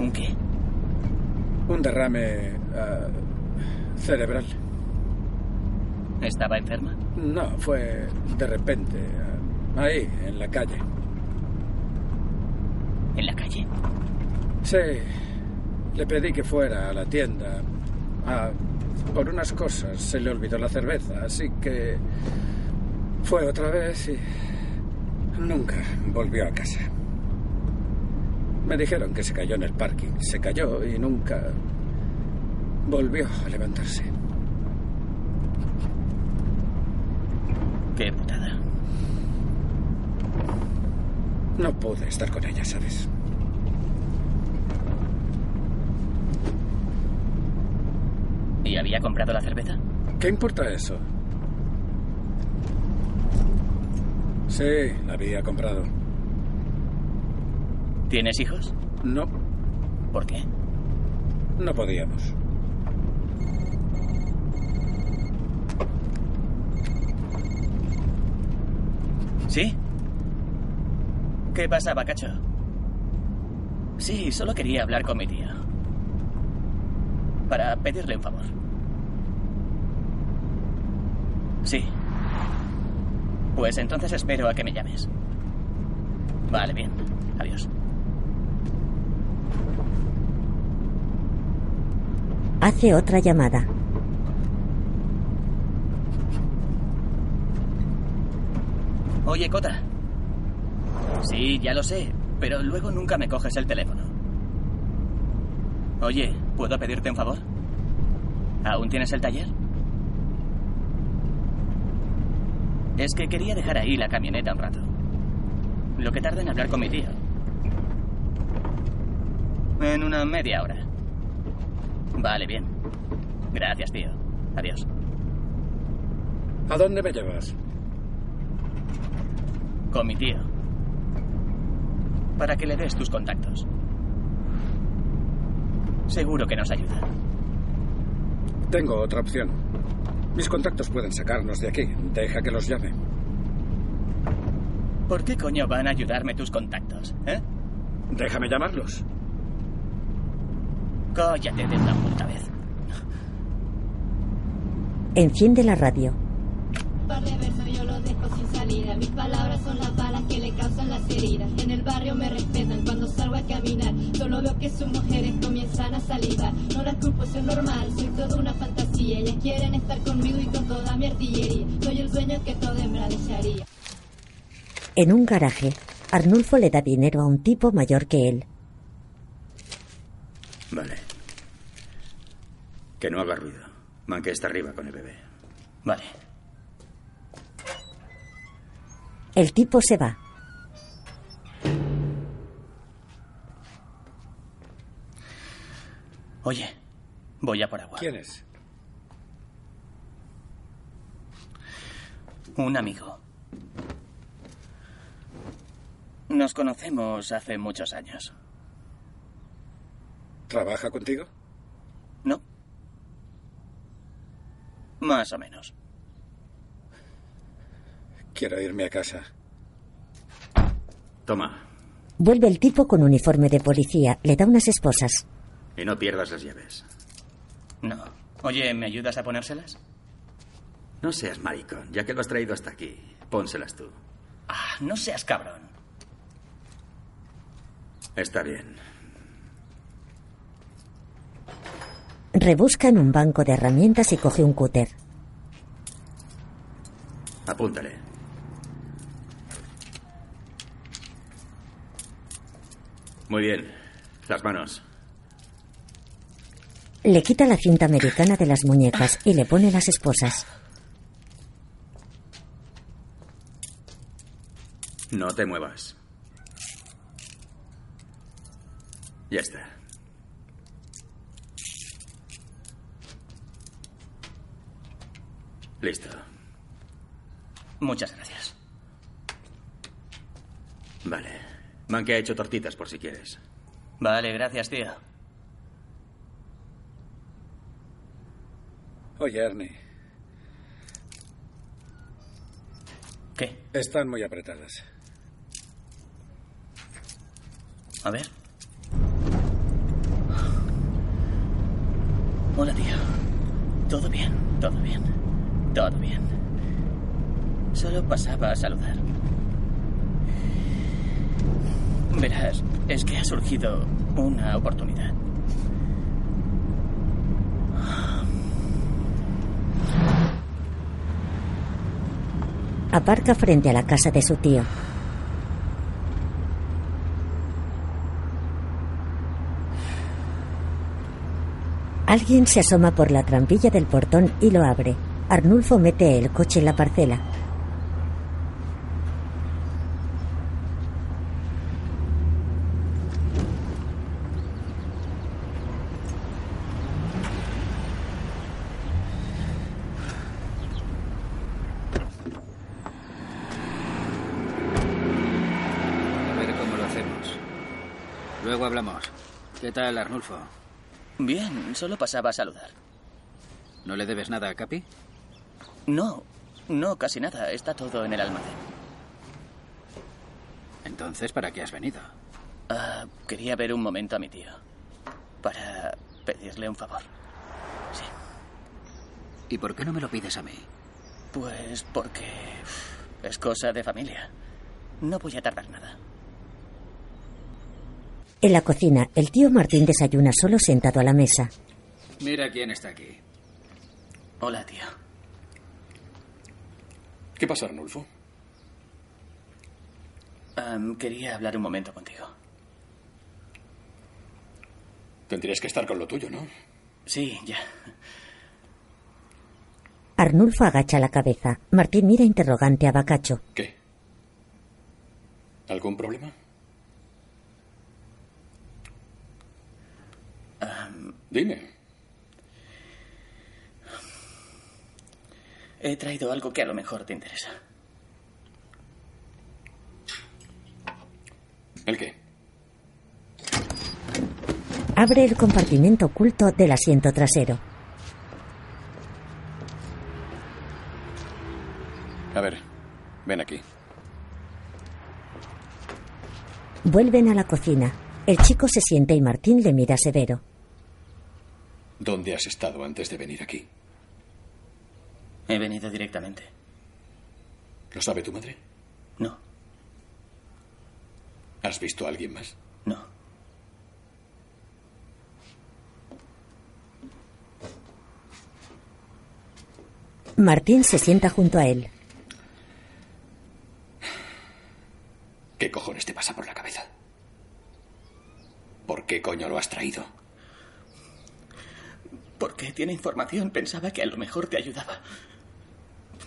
¿Un qué? Un derrame ah, cerebral. ¿Estaba enferma? No, fue de repente. ah, ahí, en la calle. ¿En la calle? Sí. Le pedí que fuera a la tienda. Ah, por unas cosas se le olvidó la cerveza, así que fue otra vez y nunca volvió a casa. Me dijeron que se cayó en el parking. Se cayó y nunca volvió a levantarse. Qué putada. No pude estar con ella, ¿sabes? ¿Y había comprado la cerveza? ¿Qué importa eso? Sí, la había comprado. ¿Tienes hijos? No. ¿Por qué? No podíamos. ¿Sí? ¿Qué pasa, Bacacho? Sí, solo quería hablar con mi tío. Para pedirle un favor. Sí. Pues entonces espero a que me llames. Vale, bien. Adiós. Hace otra llamada. Oye, Cota. Sí, ya lo sé, pero luego nunca me coges el teléfono. Oye, ¿puedo pedirte un favor? ¿Aún tienes el taller? Es que quería dejar ahí la camioneta un rato. Lo que tarda en hablar con mi tío. En una media hora. Vale, bien. Gracias, tío. Adiós. ¿A dónde me llevas? Con mi tío. Para que le des tus contactos. Seguro que nos ayuda. Tengo otra opción. Mis contactos pueden sacarnos de aquí. Deja que los llame. ¿Por qué coño van a ayudarme tus contactos? ¿Eh? Déjame llamarlos. Cállate de una puta vez. Enciende la radio. par de versos yo lo dejo sin salida. Mis palabras son las balas que le causan las heridas. En el barrio me respetan cuando salgo a caminar. Solo veo que sus mujeres comienzan a salivar. No las culpo, es normal, soy toda una fantasía. Ellas quieren estar conmigo y con toda mi artillería. Soy el sueño que toda hembra desearía. En un garaje, Arnulfo le da dinero a un tipo mayor que él. Vale. Que no haga ruido. Manque está arriba con el bebé. Vale. El tipo se va. Oye, voy a por agua. ¿Quién es? Un amigo. Nos conocemos hace muchos años. ¿Trabaja contigo? ¿No? Más o menos. Quiero irme a casa. Toma. Vuelve el tipo con uniforme de policía. Le da unas esposas. Y no pierdas las llaves. No. Oye, ¿me ayudas a ponérselas? No seas maricón, ya que lo has traído hasta aquí. Pónselas tú. Ah, no seas cabrón. Está bien. Rebusca en un banco de herramientas y coge un cúter. Apúntale. Muy bien. Las manos. Le quita la cinta americana de las muñecas y le pone las esposas. No te muevas. Ya está. Listo. Muchas gracias. Vale. Manque ha hecho tortitas por si quieres. Vale, gracias, tío. Oye, Ernie. ¿Qué? Están muy apretadas. A ver. Hola, tío. Todo bien, todo bien. Todo bien. Solo pasaba a saludar. Verás, es que ha surgido una oportunidad. Aparca frente a la casa de su tío. Alguien se asoma por la trampilla del portón y lo abre. Arnulfo mete el coche en la parcela. A ver cómo lo hacemos. Luego hablamos. ¿Qué tal, Arnulfo? Bien, solo pasaba a saludar. ¿No le debes nada a Capi? No, no, casi nada. Está todo en el almacén. Entonces, ¿para qué has venido? Ah, quería ver un momento a mi tío. Para pedirle un favor. ¿Y por qué no me lo pides a mí? Pues porque es cosa de familia. No voy a tardar nada. En la cocina, el tío Martín desayuna solo sentado a la mesa. Mira quién está aquí. Hola, tío. ¿Qué pasa, Arnulfo? Quería hablar un momento contigo. Tendrías que estar con lo tuyo, ¿no? Sí, ya. Arnulfo agacha la cabeza. Martín mira interrogante a Bacacho. ¿Qué? ¿Algún problema? Dime. he traído algo que a lo mejor te interesa. ¿El qué? Abre el compartimento oculto del asiento trasero. A ver, ven aquí. Vuelven a la cocina. El chico se sienta y Martín le mira severo. ¿Dónde has estado antes de venir aquí? He venido directamente. ¿Lo sabe tu madre? No. ¿Has visto a alguien más? No. Martín se sienta junto a él. ¿Qué cojones te pasa por la cabeza? ¿Por qué coño lo has traído? Porque tiene información. Pensaba que a lo mejor te ayudaba.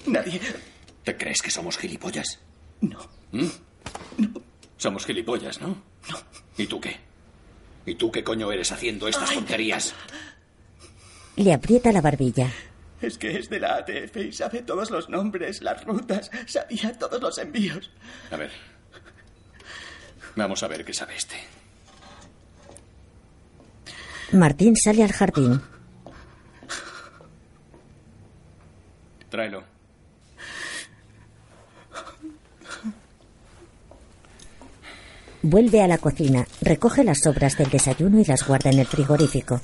Nadie. ¿Te crees que somos gilipollas? No. ¿Mm? Somos gilipollas, ¿no? No. ¿Y tú qué? ¿Y tú qué coño eres haciendo estas Ay. tonterías? Le aprieta la barbilla. Es que es de la ATF y sabe todos los nombres, las rutas, sabía todos los envíos. A ver. Vamos a ver qué sabe este. Martín sale al jardín. Tráelo. Vuelve a la cocina, recoge las sobras del desayuno y las guarda en el frigorífico.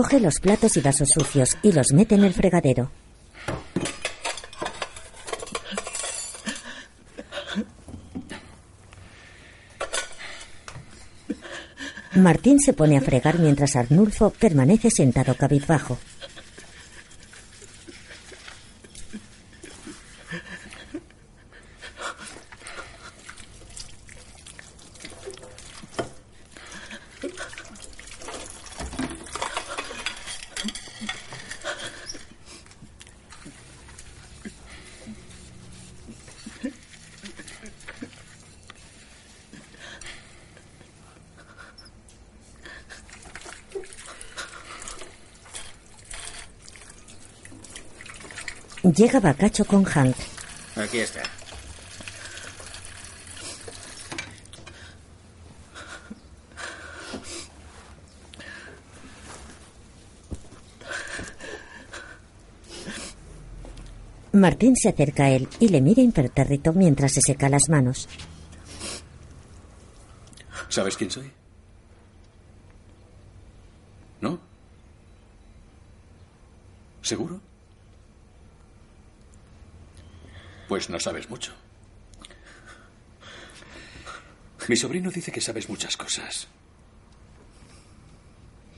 Recoge los platos y vasos sucios y los mete en el fregadero. Martín se pone a fregar mientras Arnulfo permanece sentado cabizbajo. Llega Bacacho con Hank. Aquí está. Martín se acerca a él y le mira impertérrito mientras se seca las manos. ¿Sabes quién soy? ¿No? ¿Seguro? Pues no sabes mucho. Mi sobrino dice que sabes muchas cosas.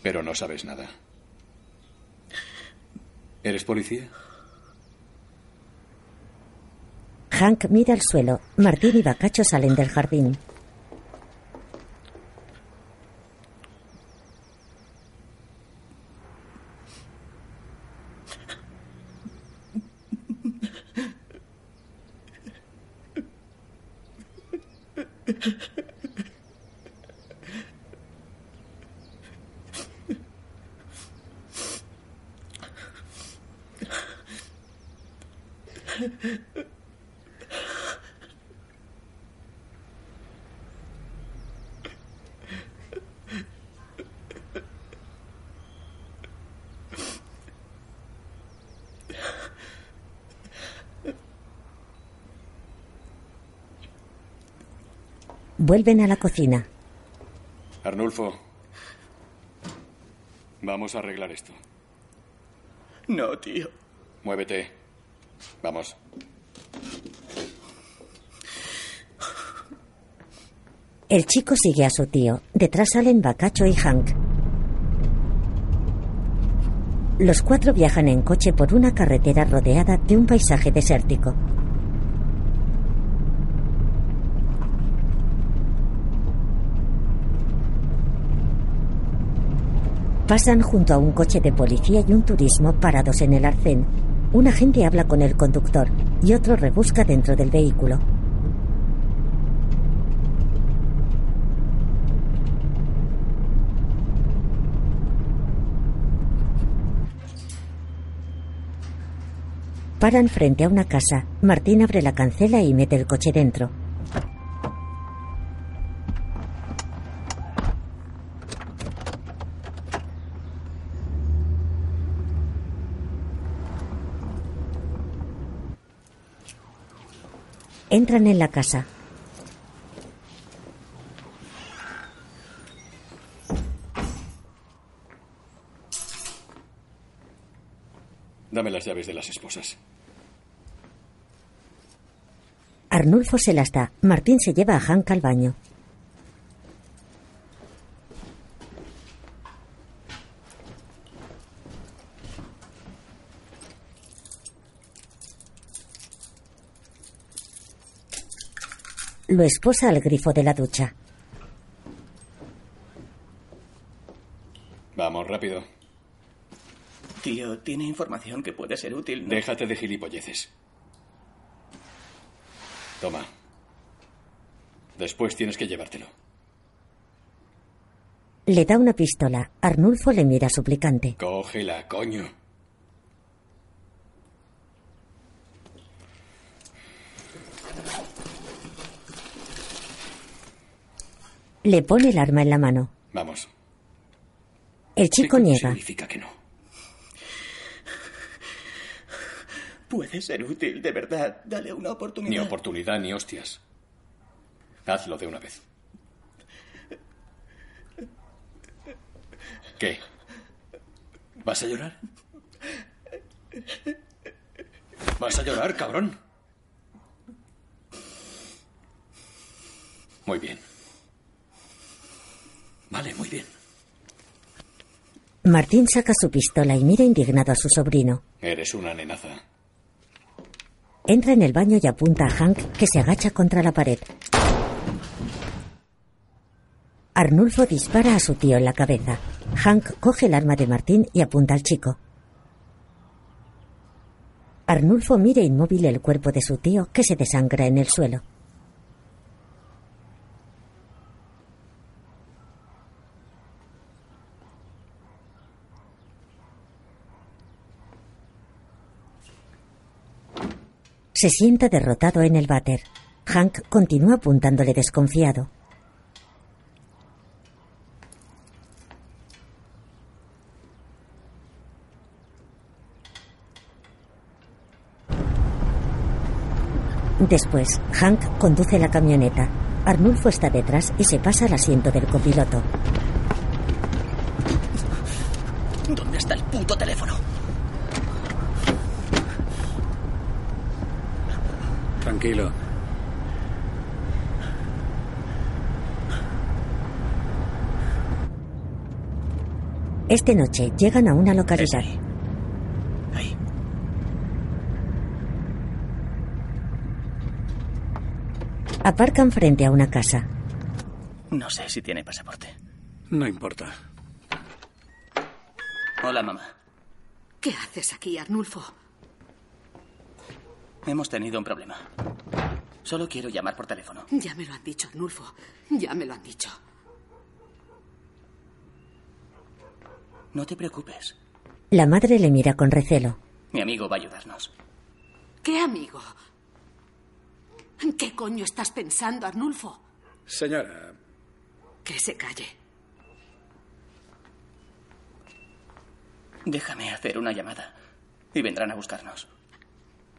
Pero no sabes nada. ¿Eres policía? Hank mira al suelo. Martín y Bacacho salen del jardín. Vuelven a la cocina. Arnulfo. Vamos a arreglar esto. No, tío. Muévete. Vamos. El chico sigue a su tío. Detrás salen Bacacho y Hank. Los cuatro viajan en coche por una carretera rodeada de un paisaje desértico. Pasan junto a un coche de policía y un turismo parados en el arcén. Un agente habla con el conductor y otro rebusca dentro del vehículo. Paran frente a una casa. Martín abre la cancela y mete el coche dentro. Entran en la casa. Dame las llaves de las esposas. Arnulfo se las da. Martín se lleva a Hank al baño. Lo esposa al grifo de la ducha. Vamos, rápido. Tío, tiene información que puede ser útil. ¿no? Déjate de gilipolleces. Toma. Después tienes que llevártelo. Le da una pistola. Arnulfo le mira suplicante. Cógela, coño. Le pone el arma en la mano. Vamos. El chico ¿Qué coño niega. significa que no? Puede ser útil, de verdad. Dale una Ni oportunidad. oportunidad ni hostias. Hazlo de una vez. ¿Qué? ¿Vas a llorar? ¿Vas a llorar, cabrón? Muy bien. Vale, muy bien. Martín saca su pistola y mira indignado a su sobrino. Eres una nenaza. Entra en el baño y apunta a Hank, que se agacha contra la pared. Arnulfo dispara a su tío en la cabeza. Hank coge el arma de Martín y apunta al chico. Arnulfo mira inmóvil el cuerpo de su tío, que se desangra en el suelo. Se sienta derrotado en el váter. Hank continúa apuntándole desconfiado. Después, Hank conduce la camioneta. Arnulfo está detrás y se pasa al asiento del copiloto. ¿Dónde está el puto teléfono? tranquilo. Esta noche llegan a una localidad. Eh, Aparcan frente a una casa. No sé si tiene pasaporte. No importa. Hola, mamá. ¿Qué haces aquí, Arnulfo? Hemos tenido un problema. Solo quiero llamar por teléfono. Ya me lo han dicho, Arnulfo. Ya me lo han dicho. No te preocupes. La madre le mira con recelo. Mi amigo va a ayudarnos. ¿Qué amigo? ¿En qué coño estás pensando, Arnulfo? Señora, Que se calle. Déjame hacer una llamada y vendrán a buscarnos.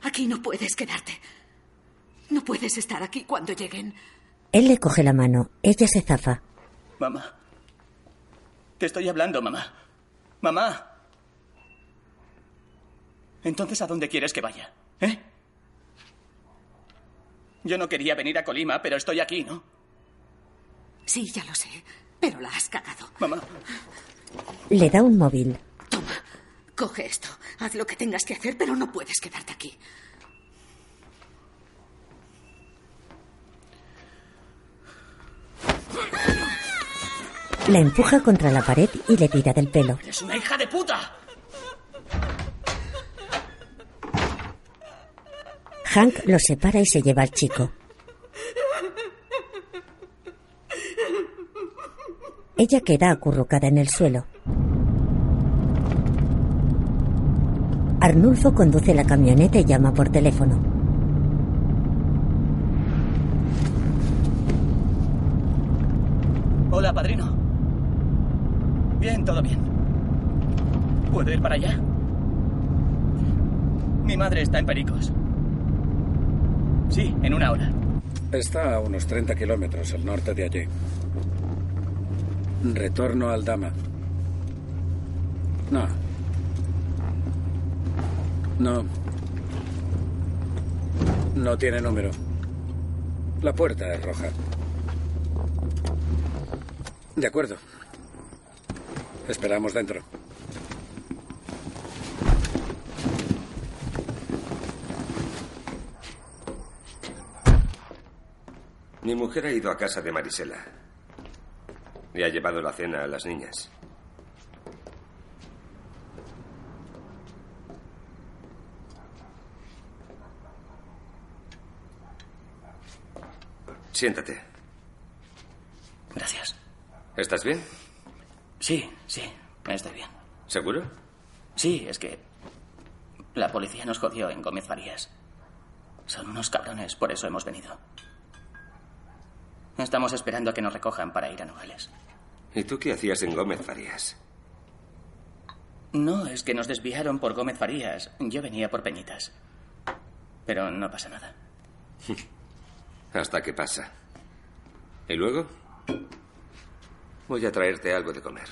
Aquí no puedes quedarte. No puedes estar aquí cuando lleguen. Él le coge la mano. Ella se zafa. Mamá. Te estoy hablando, mamá. Mamá. Entonces, ¿a dónde quieres que vaya? ¿Eh? Yo no quería venir a Colima, pero estoy aquí, ¿no? Sí, ya lo sé. Pero la has cagado. Mamá. Le da un móvil. Coge esto. Haz lo que tengas que hacer, pero no puedes quedarte aquí. La empuja contra la pared y le tira del pelo. ¡Es una hija de puta! Hank lo separa y se lleva al chico. Ella queda acurrucada en el suelo. Arnulfo conduce la camioneta y llama por teléfono. Hola, padrino. Bien, todo bien. ¿Puedo ir para allá? Mi madre está en Pericos. Sí, en una hora. Está a unos 30 kilómetros al norte de allí. Retorno al Dama. No. No. No tiene número. La puerta es roja. De acuerdo. Esperamos dentro. Mi mujer ha ido a casa de Marisela. Le ha llevado la cena a las niñas. Siéntate. Gracias. ¿Estás bien? Sí, sí, estoy bien. ¿Seguro? Sí, es que la policía nos jodió en Gómez Farías. Son unos cabrones, por eso hemos venido. Estamos esperando a que nos recojan para ir a Nogales. ¿Y tú qué hacías en Gómez Farías? No, es que nos desviaron por Gómez Farías. Yo venía por Peñitas. Pero no pasa nada. Hasta que pasa. ¿Y luego? Voy a traerte algo de comer.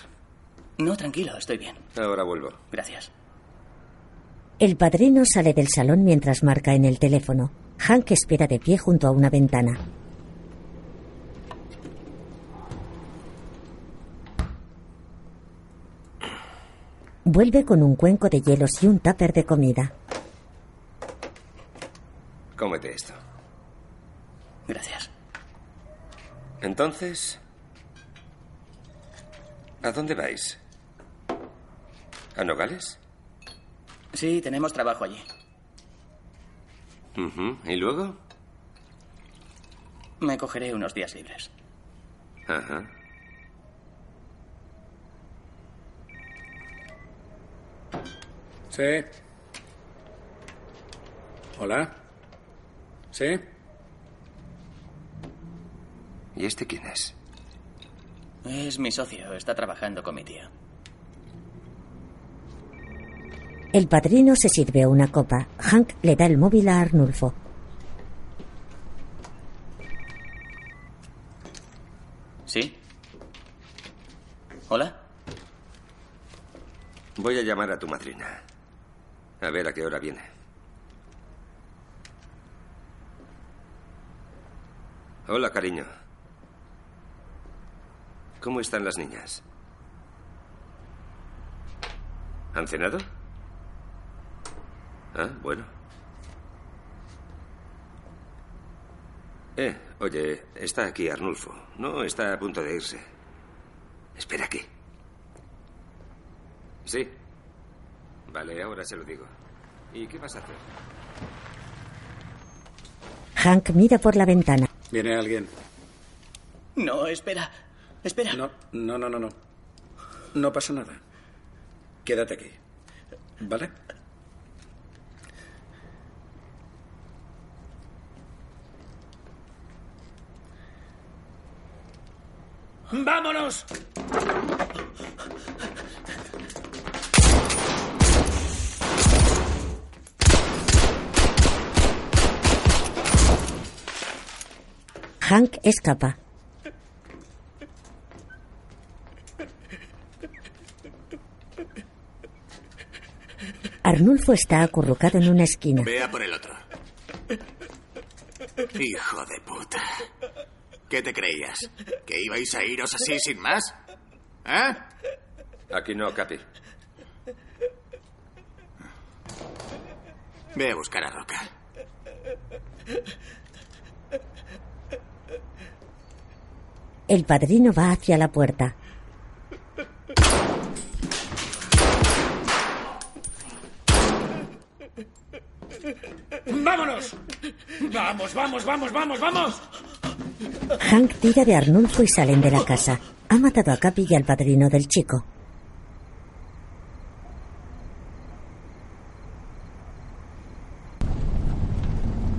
No, tranquilo, estoy bien. Ahora vuelvo. Gracias. El padrino sale del salón mientras marca en el teléfono. Hank espera de pie junto a una ventana. Vuelve con un cuenco de hielos y un tupper de comida. Cómete esto. Gracias. Entonces, ¿a dónde vais? ¿A Nogales? Sí, tenemos trabajo allí. ¿Y luego? Me cogeré unos días libres. Ajá. Sí. Hola. ¿Sí? ¿Y este quién es? Es mi socio, está trabajando con mi tío. El padrino se sirve una copa. Hank le da el móvil a Arnulfo. ¿Sí? ¿Hola? Voy a llamar a tu madrina. A ver a qué hora viene. Hola, cariño. ¿Cómo están las niñas? ¿Han cenado? Ah, bueno. Eh, oye, está aquí Arnulfo. No está a punto de irse. Espera aquí. Sí. Vale, ahora se lo digo. ¿Y qué vas a hacer? Hank mira por la ventana. ¿Viene alguien? No, espera. Espera. No, no, no, no, no. No pasa nada. Quédate aquí. ¿Vale? ¡Vámonos! Hank escapa. Arnulfo está acurrucado en una esquina. Vea por el otro. Hijo de puta. ¿Qué te creías? ¿Que ibais a iros así sin más? ¿Eh? Aquí no, Capi. Ve a buscar a Roca. El padrino va hacia la puerta. ¡Vámonos! ¡Vamos, vamos, vamos, vamos, vamos! Hank tira de Arnulfo y salen de la casa. Ha matado a Capi y al padrino del chico.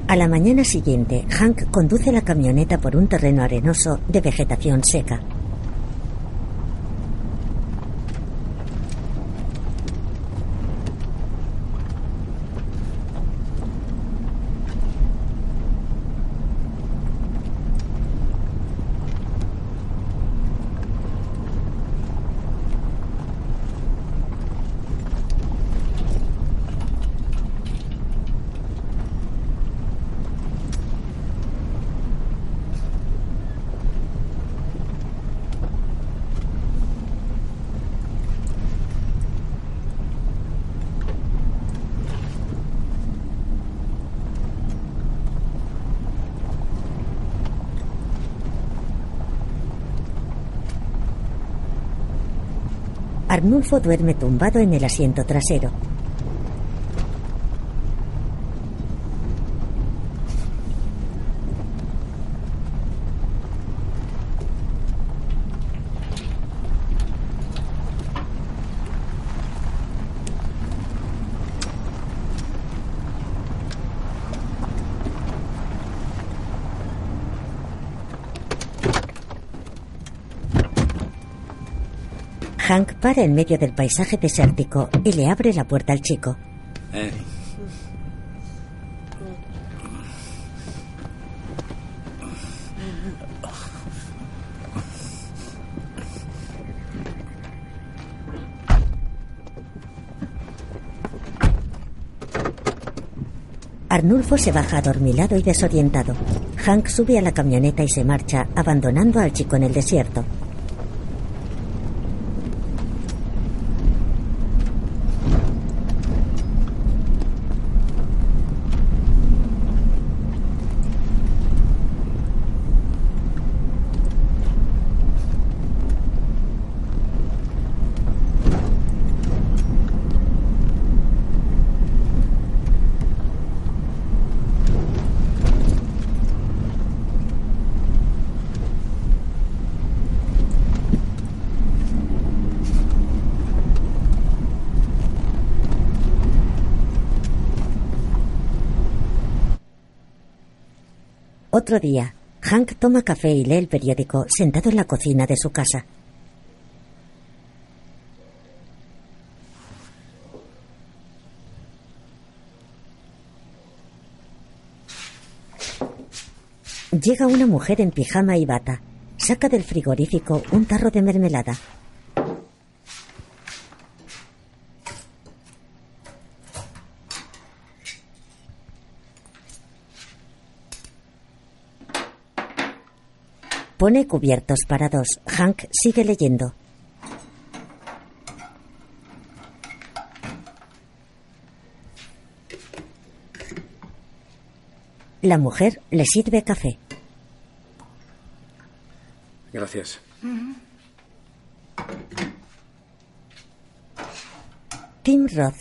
A la mañana siguiente, Hank conduce la camioneta por un terreno arenoso de vegetación seca. Arnulfo duerme tumbado en el asiento trasero. Hank para en medio del paisaje desértico y le abre la puerta al chico. Eh, Arnulfo se baja adormilado y desorientado. Hank sube a la camioneta y se marcha, abandonando al chico en el desierto. Otro día, Hank toma café y lee el periódico sentado en la cocina de su casa. Llega una mujer en pijama y bata. Saca del frigorífico un tarro de mermelada. Pone cubiertos para dos. Hank sigue leyendo. La mujer le sirve café. Gracias. Tim Roth.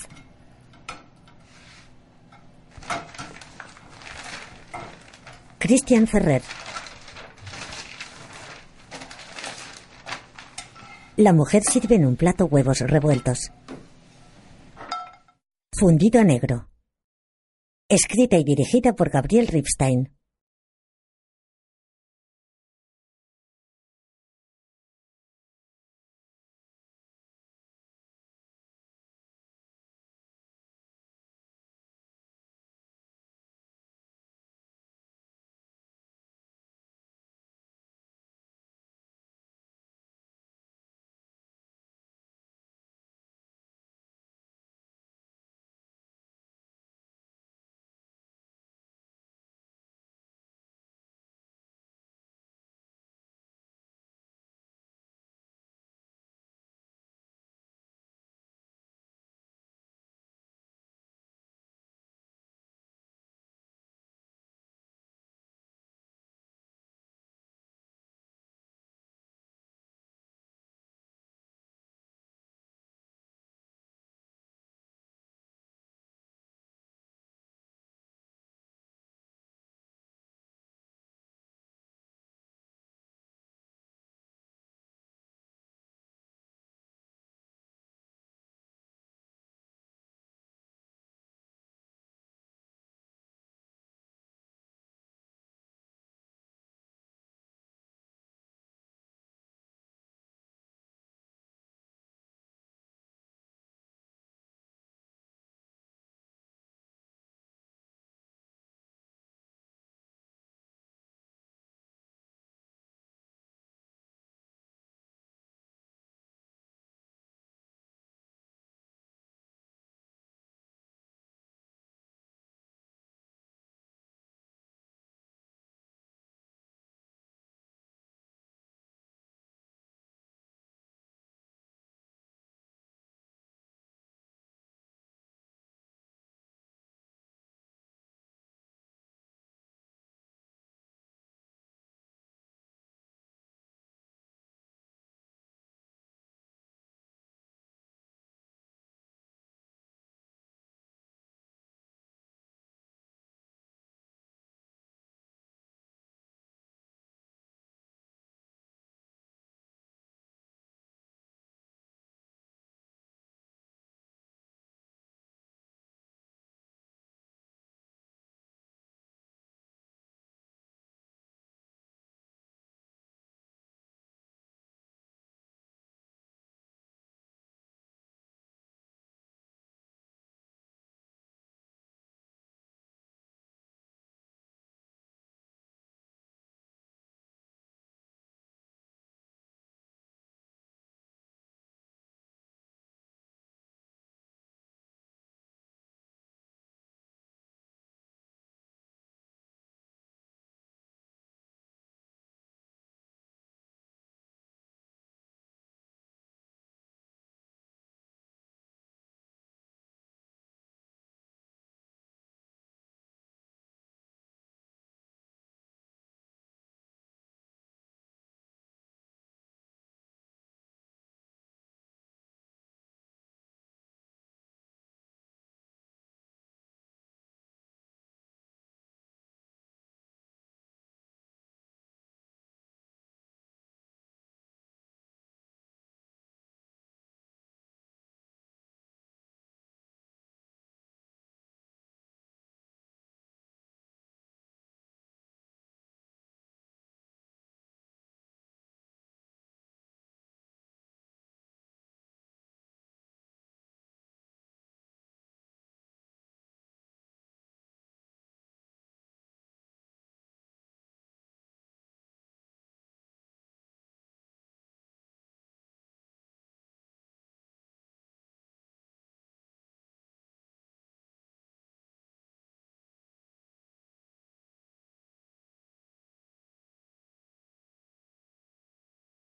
Christian Ferrer. La mujer sirve en un plato huevos revueltos. Fundido a negro. Escrita y dirigida por Gabriel Ripstein.